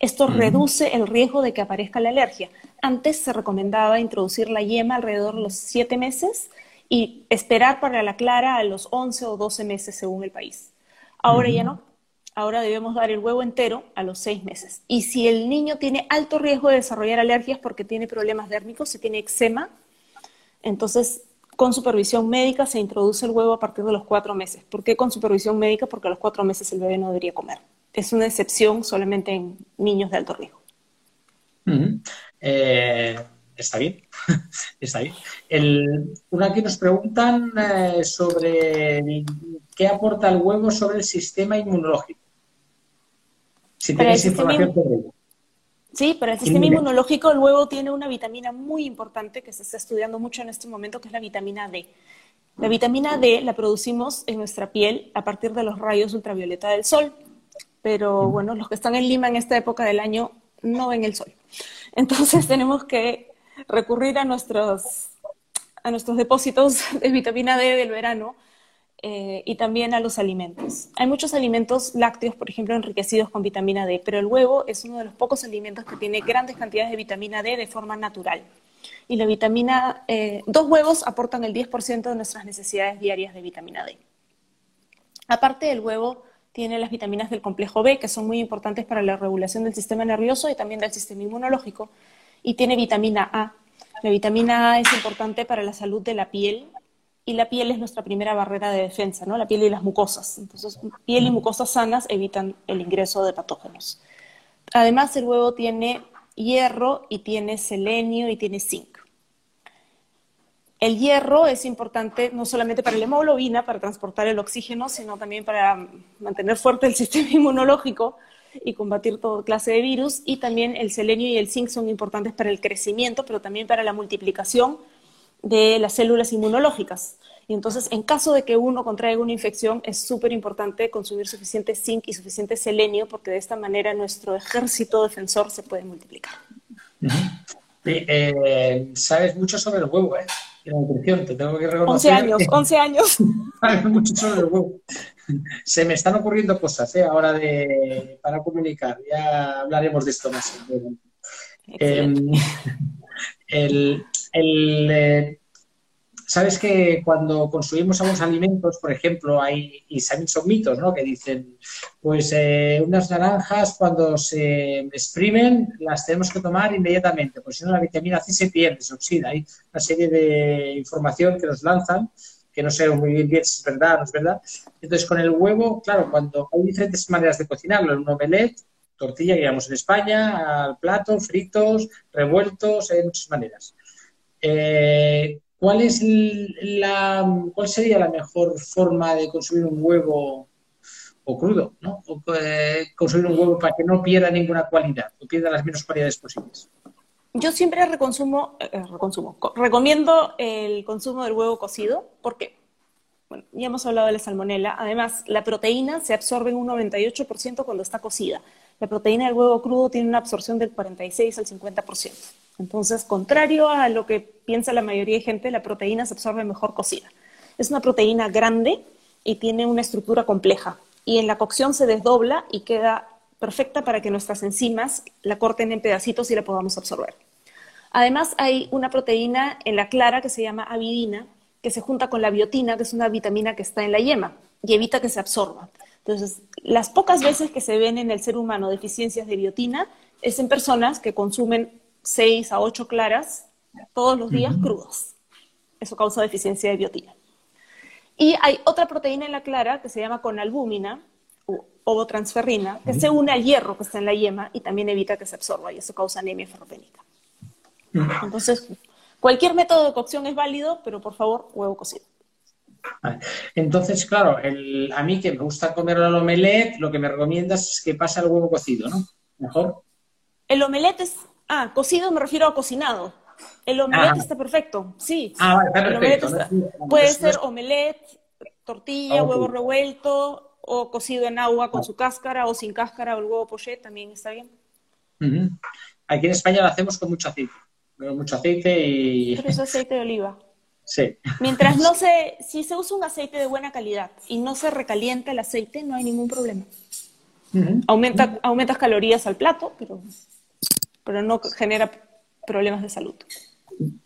Esto reduce el riesgo de que aparezca la alergia. Antes se recomendaba introducir la yema alrededor de los siete meses y esperar para la clara a los 11 o 12 meses según el país. Ahora ya no. Ahora debemos dar el huevo entero a los seis meses. Y si el niño tiene alto riesgo de desarrollar alergias porque tiene problemas dérmicos, si tiene eczema, entonces con supervisión médica se introduce el huevo a partir de los cuatro meses. ¿Por qué con supervisión médica? Porque a los cuatro meses el bebé no debería comer. Es una excepción solamente en niños de alto riesgo. Eh, está bien, está bien. una que nos preguntan eh, sobre qué aporta el huevo sobre el sistema inmunológico. Si tenéis información sobre ello. Sí, para el sistema inmunológico el huevo tiene una vitamina muy importante que se está estudiando mucho en este momento, que es la vitamina D. La vitamina D la producimos en nuestra piel a partir de los rayos ultravioleta del sol, pero bueno, los que están en Lima en esta época del año no ven el sol. Entonces tenemos que recurrir a nuestros, a nuestros depósitos de vitamina D del verano eh, y también a los alimentos. Hay muchos alimentos lácteos, por ejemplo, enriquecidos con vitamina D, pero el huevo es uno de los pocos alimentos que tiene grandes cantidades de vitamina D de forma natural. Y la vitamina, eh, dos huevos aportan el 10% de nuestras necesidades diarias de vitamina D. Aparte del huevo, tiene las vitaminas del complejo B, que son muy importantes para la regulación del sistema nervioso y también del sistema inmunológico. Y tiene vitamina A. La vitamina A es importante para la salud de la piel y la piel es nuestra primera barrera de defensa, ¿no? La piel y las mucosas. Entonces, piel y mucosas sanas evitan el ingreso de patógenos. Además, el huevo tiene hierro y tiene selenio y tiene zinc. El hierro es importante no solamente para la hemoglobina, para transportar el oxígeno, sino también para mantener fuerte el sistema inmunológico y combatir toda clase de virus. Y también el selenio y el zinc son importantes para el crecimiento, pero también para la multiplicación de las células inmunológicas. Y entonces, en caso de que uno contraiga una infección, es súper importante consumir suficiente zinc y suficiente selenio, porque de esta manera nuestro ejército defensor se puede multiplicar. Eh, sabes mucho sobre el huevo, ¿eh? la nutrición, te tengo que reconocer. 11 años, 11 años. sabes mucho sobre el huevo. Se me están ocurriendo cosas, ¿eh? Ahora de, para comunicar. Ya hablaremos de esto más. Eh, el, el eh, Sabes que cuando consumimos algunos alimentos, por ejemplo, hay, y también son mitos, ¿no? Que dicen, pues eh, unas naranjas cuando se exprimen las tenemos que tomar inmediatamente, pues si no la vitamina C se pierde, se oxida. Hay una serie de información que nos lanzan que no sé muy bien si es verdad o no es verdad. Entonces, con el huevo, claro, cuando hay diferentes maneras de cocinarlo, un omelette, tortilla, digamos, en España, al plato, fritos, revueltos, hay muchas maneras. Eh, ¿Cuál, es la, ¿Cuál sería la mejor forma de consumir un huevo o crudo? ¿no? Eh, consumir un huevo para que no pierda ninguna cualidad o pierda las menos cualidades posibles. Yo siempre reconsumo, eh, reconsumo, recomiendo el consumo del huevo cocido porque, bueno, ya hemos hablado de la salmonela. Además, la proteína se absorbe en un 98% cuando está cocida. La proteína del huevo crudo tiene una absorción del 46 al 50%. Entonces, contrario a lo que piensa la mayoría de gente, la proteína se absorbe mejor cocida. Es una proteína grande y tiene una estructura compleja. Y en la cocción se desdobla y queda perfecta para que nuestras enzimas la corten en pedacitos y la podamos absorber. Además, hay una proteína en la clara que se llama avidina, que se junta con la biotina, que es una vitamina que está en la yema, y evita que se absorba. Entonces, las pocas veces que se ven en el ser humano deficiencias de biotina es en personas que consumen 6 a 8 claras todos los días crudos. Eso causa deficiencia de biotina. Y hay otra proteína en la clara que se llama conalbúmina o ovotransferrina, que se une al hierro que está en la yema y también evita que se absorba y eso causa anemia ferropénica. Entonces, cualquier método de cocción es válido, pero por favor, huevo cocido. Entonces, claro, a mí que me gusta comer el omelette, lo que me recomiendas es que pase el huevo cocido, ¿no? Mejor. El omelette es Ah, cocido me refiero a cocinado. El omelette está perfecto, sí. Ah, está perfecto. puede ser omelette, tortilla, ah, huevo revuelto, o cocido en agua con ah. su cáscara, o sin cáscara, o el huevo poché también está bien. Aquí en España lo hacemos con mucho aceite. mucho aceite y... Pero es aceite de oliva. Sí. Mientras no se... Si se usa un aceite de buena calidad y no se recalienta el aceite, no hay ningún problema. Aumenta, aumentas calorías al plato, pero pero no genera problemas de salud.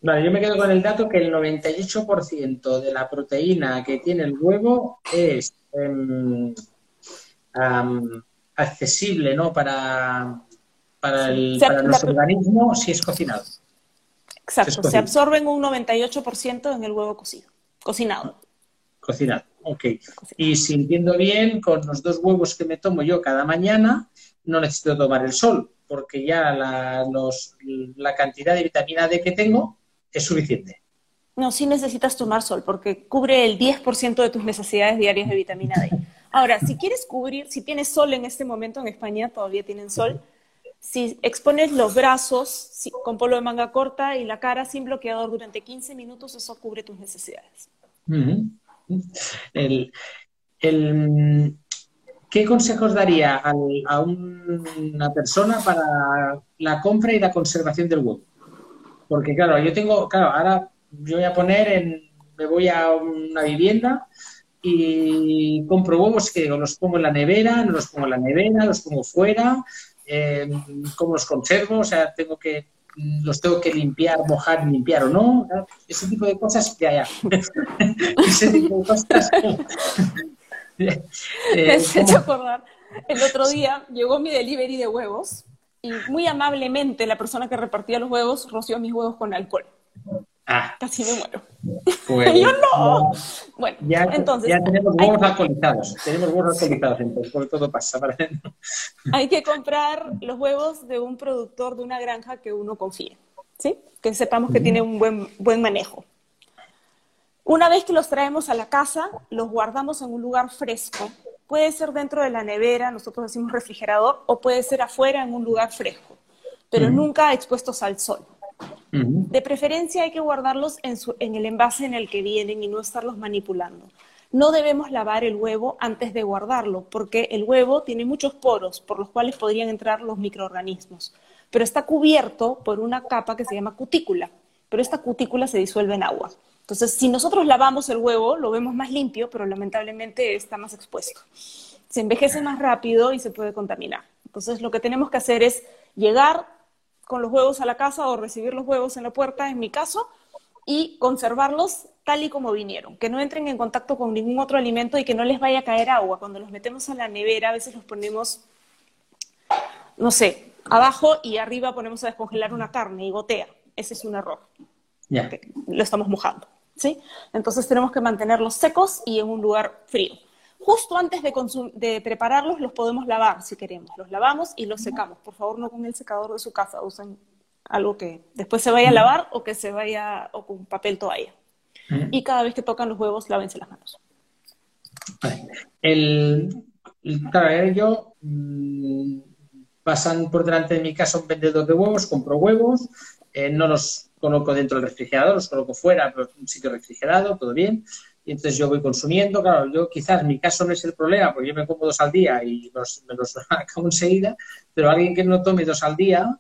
Vale, yo me quedo con el dato que el 98% de la proteína que tiene el huevo es em, accesible ¿no? para, para, el, nuestro organismo si es cocinado. Exacto, se absorbe en un 98% en el huevo cocido, cocinado. Cocinado, ok. Y si entiendo bien, con los dos huevos que me tomo yo cada mañana, no necesito tomar el sol, porque ya la, la cantidad de vitamina D que tengo es suficiente. No, sí necesitas tomar sol, porque cubre el 10% de tus necesidades diarias de vitamina D. Ahora, si quieres cubrir, si tienes sol en este momento en España, todavía tienen sol, si expones los brazos con polo de manga corta y la cara sin bloqueador durante 15 minutos, eso cubre tus necesidades. el, ¿Qué consejos daría a una persona para la compra y la conservación del huevo? Porque claro, yo tengo, claro, ahora yo voy a poner en, me voy a una vivienda y compro huevos que los pongo en la nevera, no los pongo en la nevera, los pongo fuera, eh, cómo los conservo, o sea, tengo que los tengo que limpiar, mojar, limpiar o no, ese tipo de cosas que haya. ese tipo de cosas me he hecho acordar. El otro día llegó mi delivery de huevos y muy amablemente la persona que repartía los huevos roció mis huevos con alcohol. Ah. Casi me muero. Pues, yo no. Bueno, ya, entonces. Ya tenemos huevos alcoholizados. Tenemos huevos alcoholizados, entonces, por todo pasa. Hay que comprar los huevos de un productor de una granja que uno confíe, ¿sí? Que sepamos que tiene un buen, buen manejo. Una vez que los traemos a la casa, los guardamos en un lugar fresco. Puede ser dentro de la nevera, nosotros decimos refrigerador, o puede ser afuera en un lugar fresco, pero nunca expuestos al sol. De preferencia hay que guardarlos en, en el envase en el que vienen y no estarlos manipulando. No debemos lavar el huevo antes de guardarlo, porque el huevo tiene muchos poros por los cuales podrían entrar los microorganismos, pero está cubierto por una capa que se llama cutícula, pero esta cutícula se disuelve en agua. Entonces, si nosotros lavamos el huevo, lo vemos más limpio, pero lamentablemente está más expuesto. Se envejece más rápido y se puede contaminar. Entonces, lo que tenemos que hacer es llegar con los huevos a la casa o recibir los huevos en la puerta, en mi caso, y conservarlos tal y como vinieron, que no entren en contacto con ningún otro alimento y que no les vaya a caer agua. Cuando los metemos a la nevera, a veces los ponemos, no sé, abajo y arriba ponemos a descongelar una carne y gotea. Ese es un error. Lo estamos mojando. ¿Sí? Entonces tenemos que mantenerlos secos y en un lugar frío. Justo antes de, de, prepararlos los podemos lavar si queremos. Los lavamos y los secamos. Por favor, no con el secador de su casa. Usen algo que después se vaya a lavar o que se vaya o con papel toalla. Y cada vez que tocan los huevos, lávense las manos. El, claro, yo mm, pasan por delante de mi casa un vendedor de huevos, compro huevos, eh, no los coloco dentro del refrigerador, los coloco fuera, pero un sitio refrigerado, todo bien. Y entonces yo voy consumiendo, claro, yo quizás mi caso no es el problema, porque yo me como dos al día y me los acabo enseguida, pero alguien que no tome dos al día,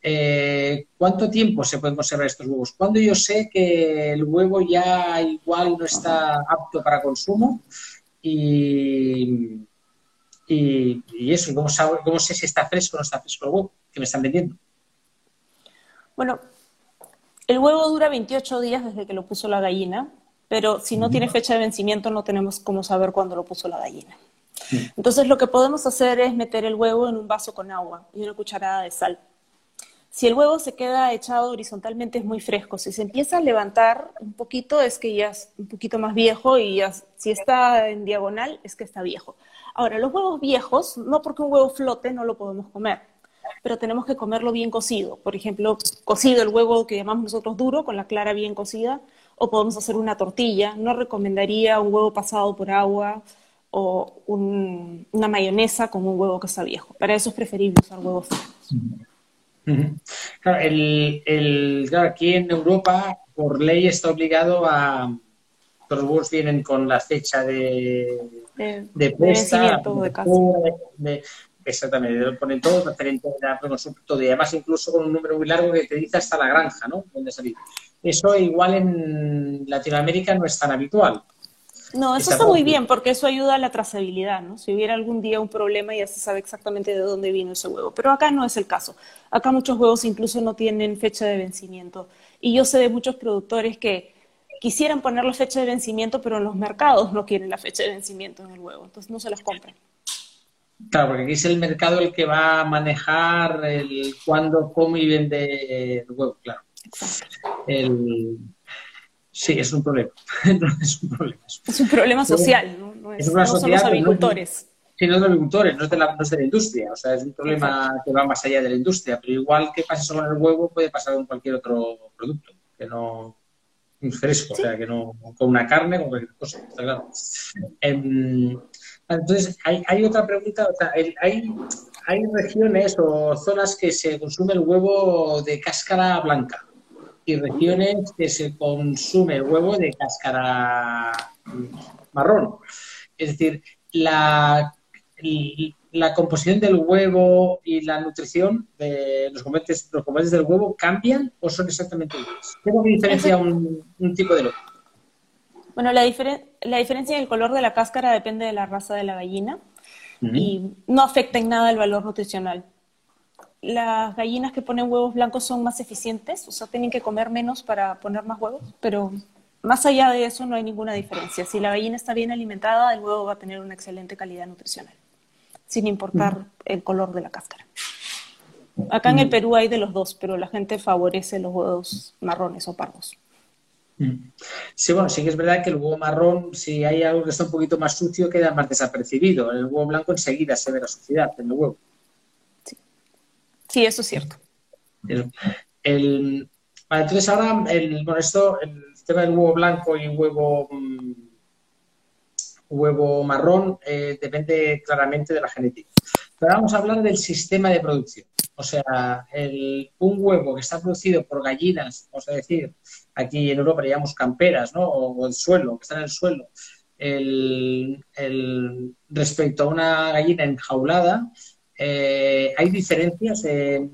eh, ¿cuánto tiempo se pueden conservar estos huevos? ¿Cuándo yo sé que el huevo ya igual no está apto para consumo? Y, y, eso, ¿cómo, ¿cómo, sé si está fresco o no está fresco el huevo que me están vendiendo? Bueno, el huevo dura 28 días desde que lo puso la gallina, pero si no tiene fecha de vencimiento no tenemos cómo saber cuándo lo puso la gallina. Entonces lo que podemos hacer es meter el huevo en un vaso con agua y una cucharada de sal. Si el huevo se queda echado horizontalmente es muy fresco. Si se empieza a levantar un poquito es que ya es un poquito más viejo y si está en diagonal es que está viejo. Ahora, los huevos viejos, no porque un huevo flote no lo podemos comer, pero tenemos que comerlo bien cocido. Por ejemplo, cocido el huevo que llamamos nosotros duro, con la clara bien cocida, o podemos hacer una tortilla. No recomendaría un huevo pasado por agua o una mayonesa con un huevo que está viejo. Para eso es preferible usar huevos frescos. Claro, el, aquí en Europa, por ley, está obligado a. Los huevos vienen con la fecha de, de, de presta, de, exactamente, lo ponen todo referente a y además incluso con un número muy largo que te dice hasta la granja, ¿no? Salir. Eso igual en Latinoamérica no es tan habitual. No, eso está muy bien porque eso ayuda a la trazabilidad, ¿no? Si hubiera algún día un problema ya se sabe exactamente de dónde vino ese huevo. Pero acá no es el caso. Acá muchos huevos incluso no tienen fecha de vencimiento. Y yo sé de muchos productores que quisieran poner la fecha de vencimiento, pero en los mercados no quieren la fecha de vencimiento en el huevo. Entonces no se las compran. Claro, porque aquí es el mercado el que va a manejar el cuándo, cómo y vende el huevo, claro. El, Sí, es un problema. es un problema. Es un problema social, ¿no? No, es, no son los agricultores. sí, no son los agricultores, no es, de la, no es de la industria. O sea, es un problema que va más allá de la industria. Pero igual que pasa solo en el huevo, puede pasar con cualquier otro producto. Que no fresco, o sea, que no con una carne, con cualquier cosa, está claro. Em, entonces, hay, hay, otra pregunta, o sea, hay, hay regiones o zonas que se consume el huevo de cáscara blanca y regiones que se consume el huevo de cáscara marrón. Es decir, la, la composición del huevo y la nutrición de los componentes, los componentes del huevo cambian o son exactamente iguales. ¿Cómo diferencia un, un tipo de huevo? Bueno, la, la diferencia en el color de la cáscara depende de la raza de la gallina y no afecta en nada el valor nutricional las gallinas que ponen huevos blancos son más eficientes, o sea, tienen que comer menos para poner más huevos, pero más allá de eso no hay ninguna diferencia. Si la gallina está bien alimentada, el huevo va a tener una excelente calidad nutricional, sin importar el color de la cáscara. Acá en el Perú hay de los dos, pero la gente favorece los huevos marrones o pardos. Sí, bueno, sí que es verdad que el huevo marrón, si hay algo que está un poquito más sucio, queda más desapercibido. En el huevo blanco enseguida se ve la suciedad en el huevo. Sí, eso es cierto. El, entonces ahora, el, bueno, esto tema del huevo blanco y huevo, mm, huevo marrón eh, depende claramente de la genética. Pero vamos a hablar del sistema de producción. O sea, un huevo que está producido por gallinas, vamos a decir, aquí en Europa le llamamos camperas, ¿no? O, el suelo, que está en el suelo. respecto a una gallina enjaulada, eh, hay diferencias. Eh,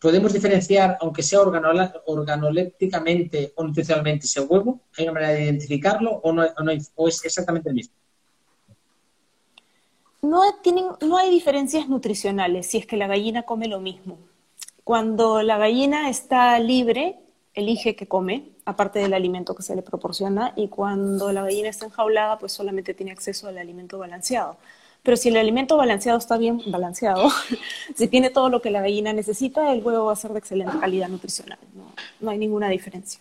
podemos diferenciar, aunque sea organolépticamente o nutricionalmente ese huevo, ¿hay una manera de identificarlo o, no, o es exactamente el mismo? No, tienen, no hay diferencias nutricionales si es que la gallina come lo mismo. Cuando la gallina está libre, elige qué come, aparte del alimento que se le proporciona, y cuando la gallina está enjaulada, pues solamente tiene acceso al alimento balanceado. Pero si el alimento balanceado está bien balanceado, si tiene todo lo que la gallina necesita, el huevo va a ser de excelente calidad nutricional. No, no hay ninguna diferencia.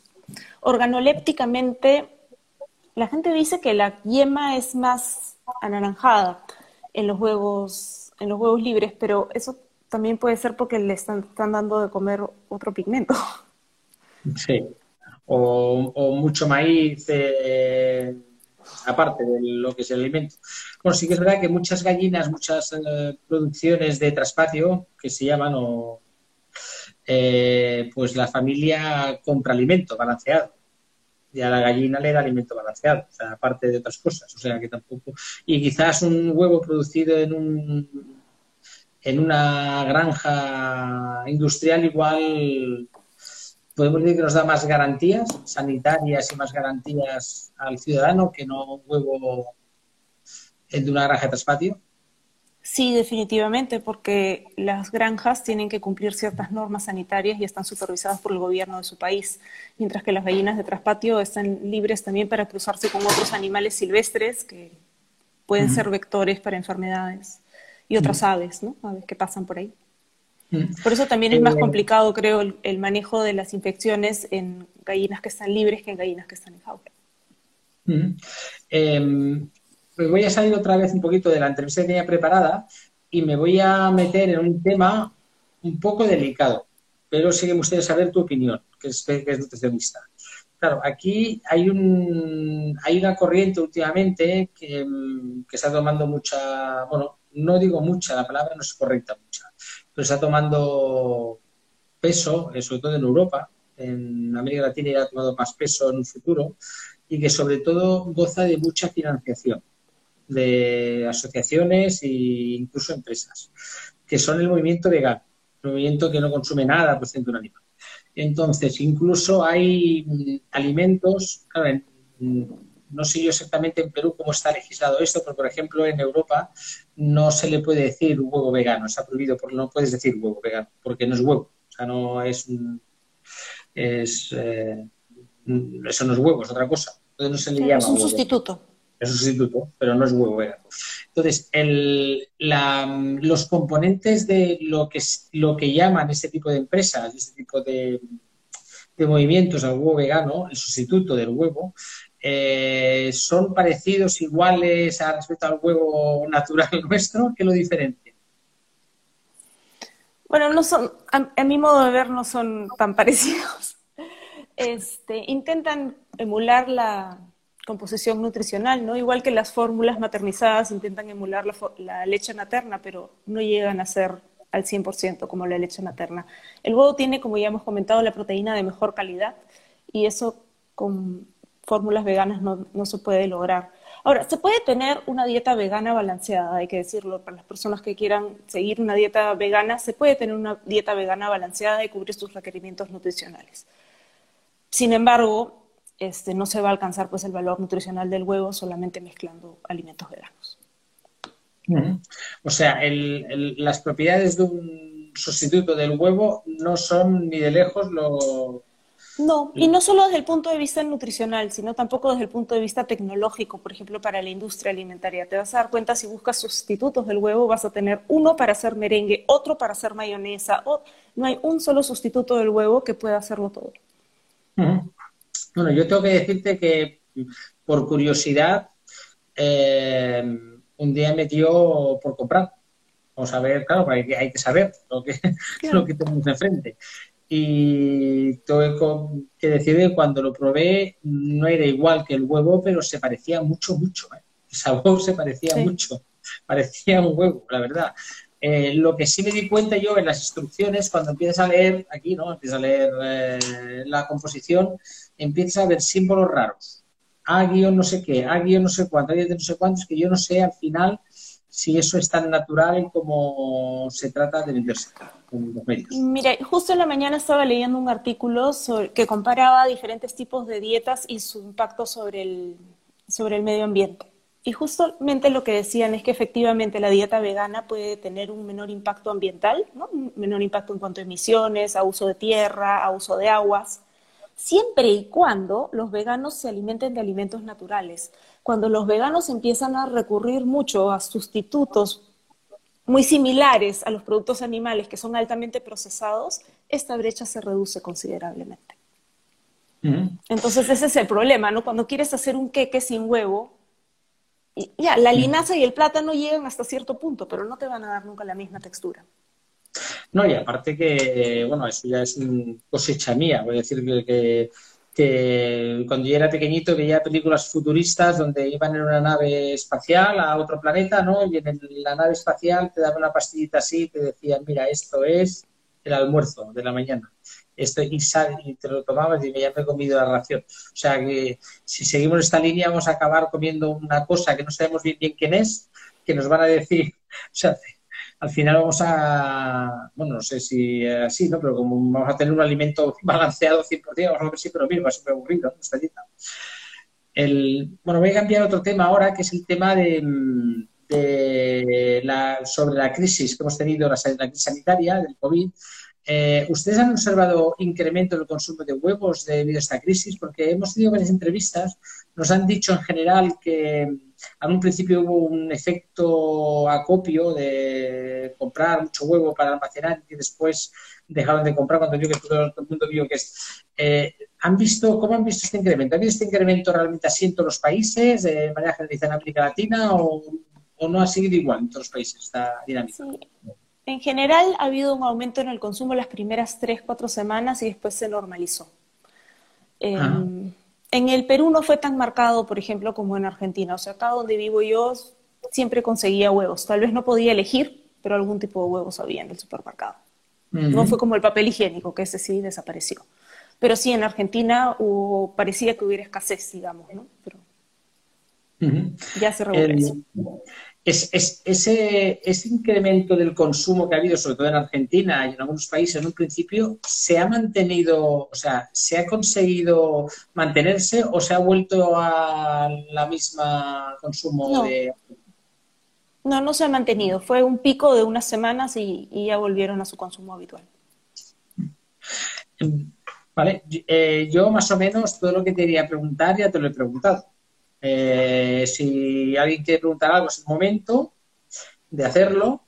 Organolépticamente, la gente dice que la yema es más anaranjada en los huevos, en los huevos libres, pero eso también puede ser porque le están, dando de comer otro pigmento. Sí, o, mucho maíz eh, aparte de lo que es el alimento. Bueno, sí que es verdad que muchas gallinas, muchas eh, producciones de traspatio que se llaman, o, eh, pues la familia compra alimento balanceado y a la gallina le da alimento balanceado, o sea, aparte de otras cosas, o sea que tampoco. Y quizás un huevo producido en un en una granja industrial igual podemos decir que nos da más garantías sanitarias y más garantías al ciudadano que no un huevo de una granja de traspatio. Sí, definitivamente, porque las granjas tienen que cumplir ciertas normas sanitarias y están supervisadas por el gobierno de su país, mientras que las gallinas de traspatio están libres también para cruzarse con otros animales silvestres que pueden ser vectores para enfermedades y otras aves, ¿no? Aves que pasan por ahí. Por eso también es más complicado, creo, el, manejo de las infecciones en gallinas que están libres que en gallinas que están en jaula pues voy a salir otra vez un poquito de la entrevista que tenía preparada y me voy a meter en un tema un poco delicado, pero sí que me gustaría saber tu opinión, que es, que es nutricionista. Claro, aquí hay, un, hay una corriente últimamente que, que, está tomando mucha, bueno, no digo mucha, la palabra no es correcta mucha, pero está tomando peso, eh, sobre todo en Europa, en América Latina ya ha tomado más peso en un futuro y que sobre todo goza de mucha financiación de asociaciones e incluso empresas, que son el movimiento vegano, el movimiento que no consume nada procedente de un animal. Entonces, incluso hay mm, alimentos, mm, no sé yo exactamente en Perú cómo está legislado esto, pero por ejemplo en Europa no se le puede decir huevo vegano, está prohibido, porque no puedes decir huevo vegano, porque no es huevo, o sea, no es, es eh, eso no es huevo, es otra cosa. Entonces no se le llama. Es un sustituto es sustituto, pero no es vegano. Entonces, los componentes de lo que, lo que llaman este tipo de empresas, este tipo de, movimientos al huevo vegano, el sustituto del huevo, eh, son parecidos, iguales a respecto al huevo natural nuestro, ¿qué lo diferencia? Bueno, no son, a, mi modo de ver, no son tan parecidos. Este, intentan emular la, composición nutricional, ¿no? Igual que las fórmulas maternizadas intentan emular la, leche materna, pero no llegan a ser al 100% como la leche materna. El huevo tiene, como ya hemos comentado, la proteína de mejor calidad y eso con fórmulas veganas no, no se puede lograr. Ahora, se puede tener una dieta vegana balanceada, hay que decirlo, para las personas que quieran seguir una dieta vegana, se puede tener una dieta vegana balanceada y cubrir sus requerimientos nutricionales. Sin embargo, este, no se va a alcanzar pues el valor nutricional del huevo solamente mezclando alimentos veganos. O sea, las propiedades de un sustituto del huevo no son ni de lejos lo... No, y no solo desde el punto de vista nutricional, sino tampoco desde el punto de vista tecnológico, por ejemplo, para la industria alimentaria. Te vas a dar cuenta si buscas sustitutos del huevo, vas a tener uno para hacer merengue, otro para hacer mayonesa, o no hay un solo sustituto del huevo que pueda hacerlo todo. Bueno, yo tengo que decirte que por curiosidad eh, un día me dio por comprar. Vamos a ver, claro, hay que, hay que saber lo que, lo que tenemos enfrente. y tengo que decir que cuando lo probé no era igual que el huevo, pero se parecía mucho, mucho. ¿eh? El sabor se parecía mucho, parecía un huevo, la verdad. Eh, lo que sí me di cuenta yo en las instrucciones, cuando empiezas a leer, aquí, ¿no? Empiezas a leer eh, la composición, empiezas a ver símbolos raros. A guion no sé qué, A guion no sé cuánto, A no sé cuántos, que yo no sé al final si eso es tan natural como se trata de venderse en los medios. Mira, justo en la mañana estaba leyendo un artículo que comparaba diferentes tipos de dietas y su impacto sobre el, sobre el medio ambiente. Y justamente lo que decían es que efectivamente la dieta vegana puede tener un menor impacto ambiental, ¿no? un menor impacto en cuanto a emisiones, a uso de tierra, a uso de aguas, siempre y cuando los veganos se alimenten de alimentos naturales. Cuando los veganos empiezan a recurrir mucho a sustitutos muy similares a los productos animales que son altamente procesados, esta brecha se reduce considerablemente. Entonces ese es el problema, ¿no? Cuando quieres hacer un queque sin huevo, ya, la linaza y el plátano llegan hasta cierto punto, pero no te van a dar nunca la misma textura. No, y aparte que, bueno, eso ya es cosecha mía, voy a decir que, que, cuando yo era pequeñito veía películas futuristas donde iban en una nave espacial a otro planeta, ¿no? Y en la nave espacial te daban una pastillita así y te decían, mira, esto es el almuerzo de la mañana esto, y, y te lo tomabas y ya me he comido la ración. O sea que si seguimos esta línea vamos a acabar comiendo una cosa que no sabemos bien, bien quién es, que nos van a decir, o sea, al final vamos a, bueno, no sé si así, ¿no? Pero como vamos a tener un alimento balanceado 100%, vamos a ver siempre lo mismo, es súper aburrido, ¿no? Esta dieta. El, bueno, voy a cambiar otro tema ahora, que es el tema de, de la, sobre la crisis que hemos tenido, la, la crisis sanitaria del COVID, eh, ¿Ustedes han observado incremento en el consumo de huevos debido a esta crisis? Porque hemos tenido varias entrevistas, nos han dicho en general que en un principio hubo un efecto acopio de comprar mucho huevo para almacenar y después dejaron de comprar cuando vio que todo, el mundo vio que es. Eh, ¿han visto, ¿Cómo han visto este incremento? ¿Ha habido este incremento realmente así en todos los países, de manera generalizada en América Latina, o, no ha seguido igual en todos los países esta dinámica? En general ha habido un aumento en el consumo las primeras tres, cuatro semanas y después se normalizó. Em, en el Perú no fue tan marcado, por ejemplo, como en Argentina. O sea, acá donde vivo yo siempre conseguía huevos. Tal vez no podía elegir, pero algún tipo de huevos había en el supermercado. No fue como el papel higiénico, que ese sí desapareció. Pero sí, en Argentina parecía que hubiera escasez, digamos, ¿no? Pero ya se reguló es, ese, ese, incremento del consumo que ha habido, sobre todo en Argentina y en algunos países en un principio, ¿se ha mantenido, o sea, se ha conseguido mantenerse o se ha vuelto a la misma consumo no. de... No, no se ha mantenido. Fue un pico de unas semanas y, ya volvieron a su consumo habitual. Vale, eh, yo más o menos todo lo que te quería preguntar ya te lo he preguntado. Eh, si alguien quiere preguntar algo, es el momento de hacerlo.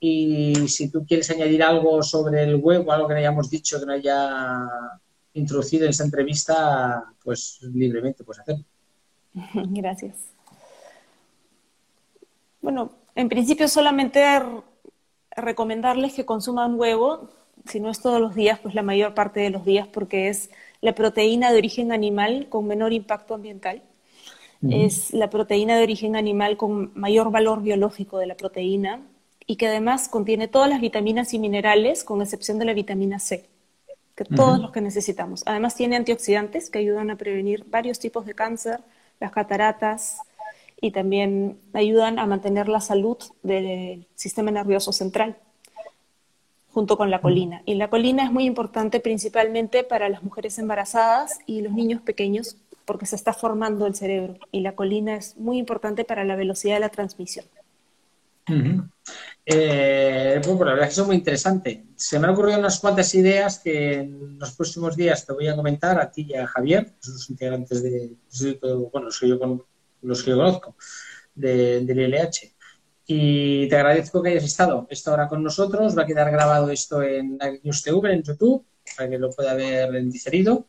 Y si tú quieres añadir algo sobre el huevo, algo que no hayamos dicho, que no haya introducido en esta entrevista, pues libremente puedes hacerlo. Gracias. Bueno, en principio solamente recomendarles que consuman huevo, si no es todos los días, pues la mayor parte de los días, porque es la proteína de origen animal con menor impacto ambiental es la proteína de origen animal con mayor valor biológico de la proteína y que además contiene todas las vitaminas y minerales, con excepción de la vitamina C, que todos los que necesitamos. Además tiene antioxidantes que ayudan a prevenir varios tipos de cáncer, las cataratas y también ayudan a mantener la salud del sistema nervioso central junto con la colina. Y la colina es muy importante principalmente para las mujeres embarazadas y los niños pequeños porque se está formando el cerebro y la colina es muy importante para la velocidad de la transmisión. Eh, bueno, la verdad es que es muy interesante. Se me han ocurrido unas cuantas ideas que en los próximos días te voy a comentar a ti y a Javier, los integrantes de, bueno, los que yo, los que yo conozco, del ILH. Y te agradezco que hayas estado esta hora con nosotros. Va a quedar grabado esto en News TV, en YouTube, para que lo pueda ver en diferido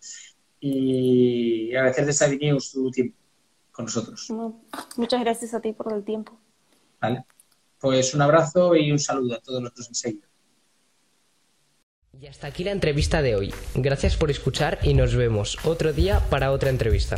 y agradecerte, Sabi News, tu tiempo con nosotros. Muchas gracias a ti por el tiempo. Vale. Pues un abrazo y un saludo a todos han seguido. Y hasta aquí la entrevista de hoy. Gracias por escuchar y nos vemos otro día para otra entrevista.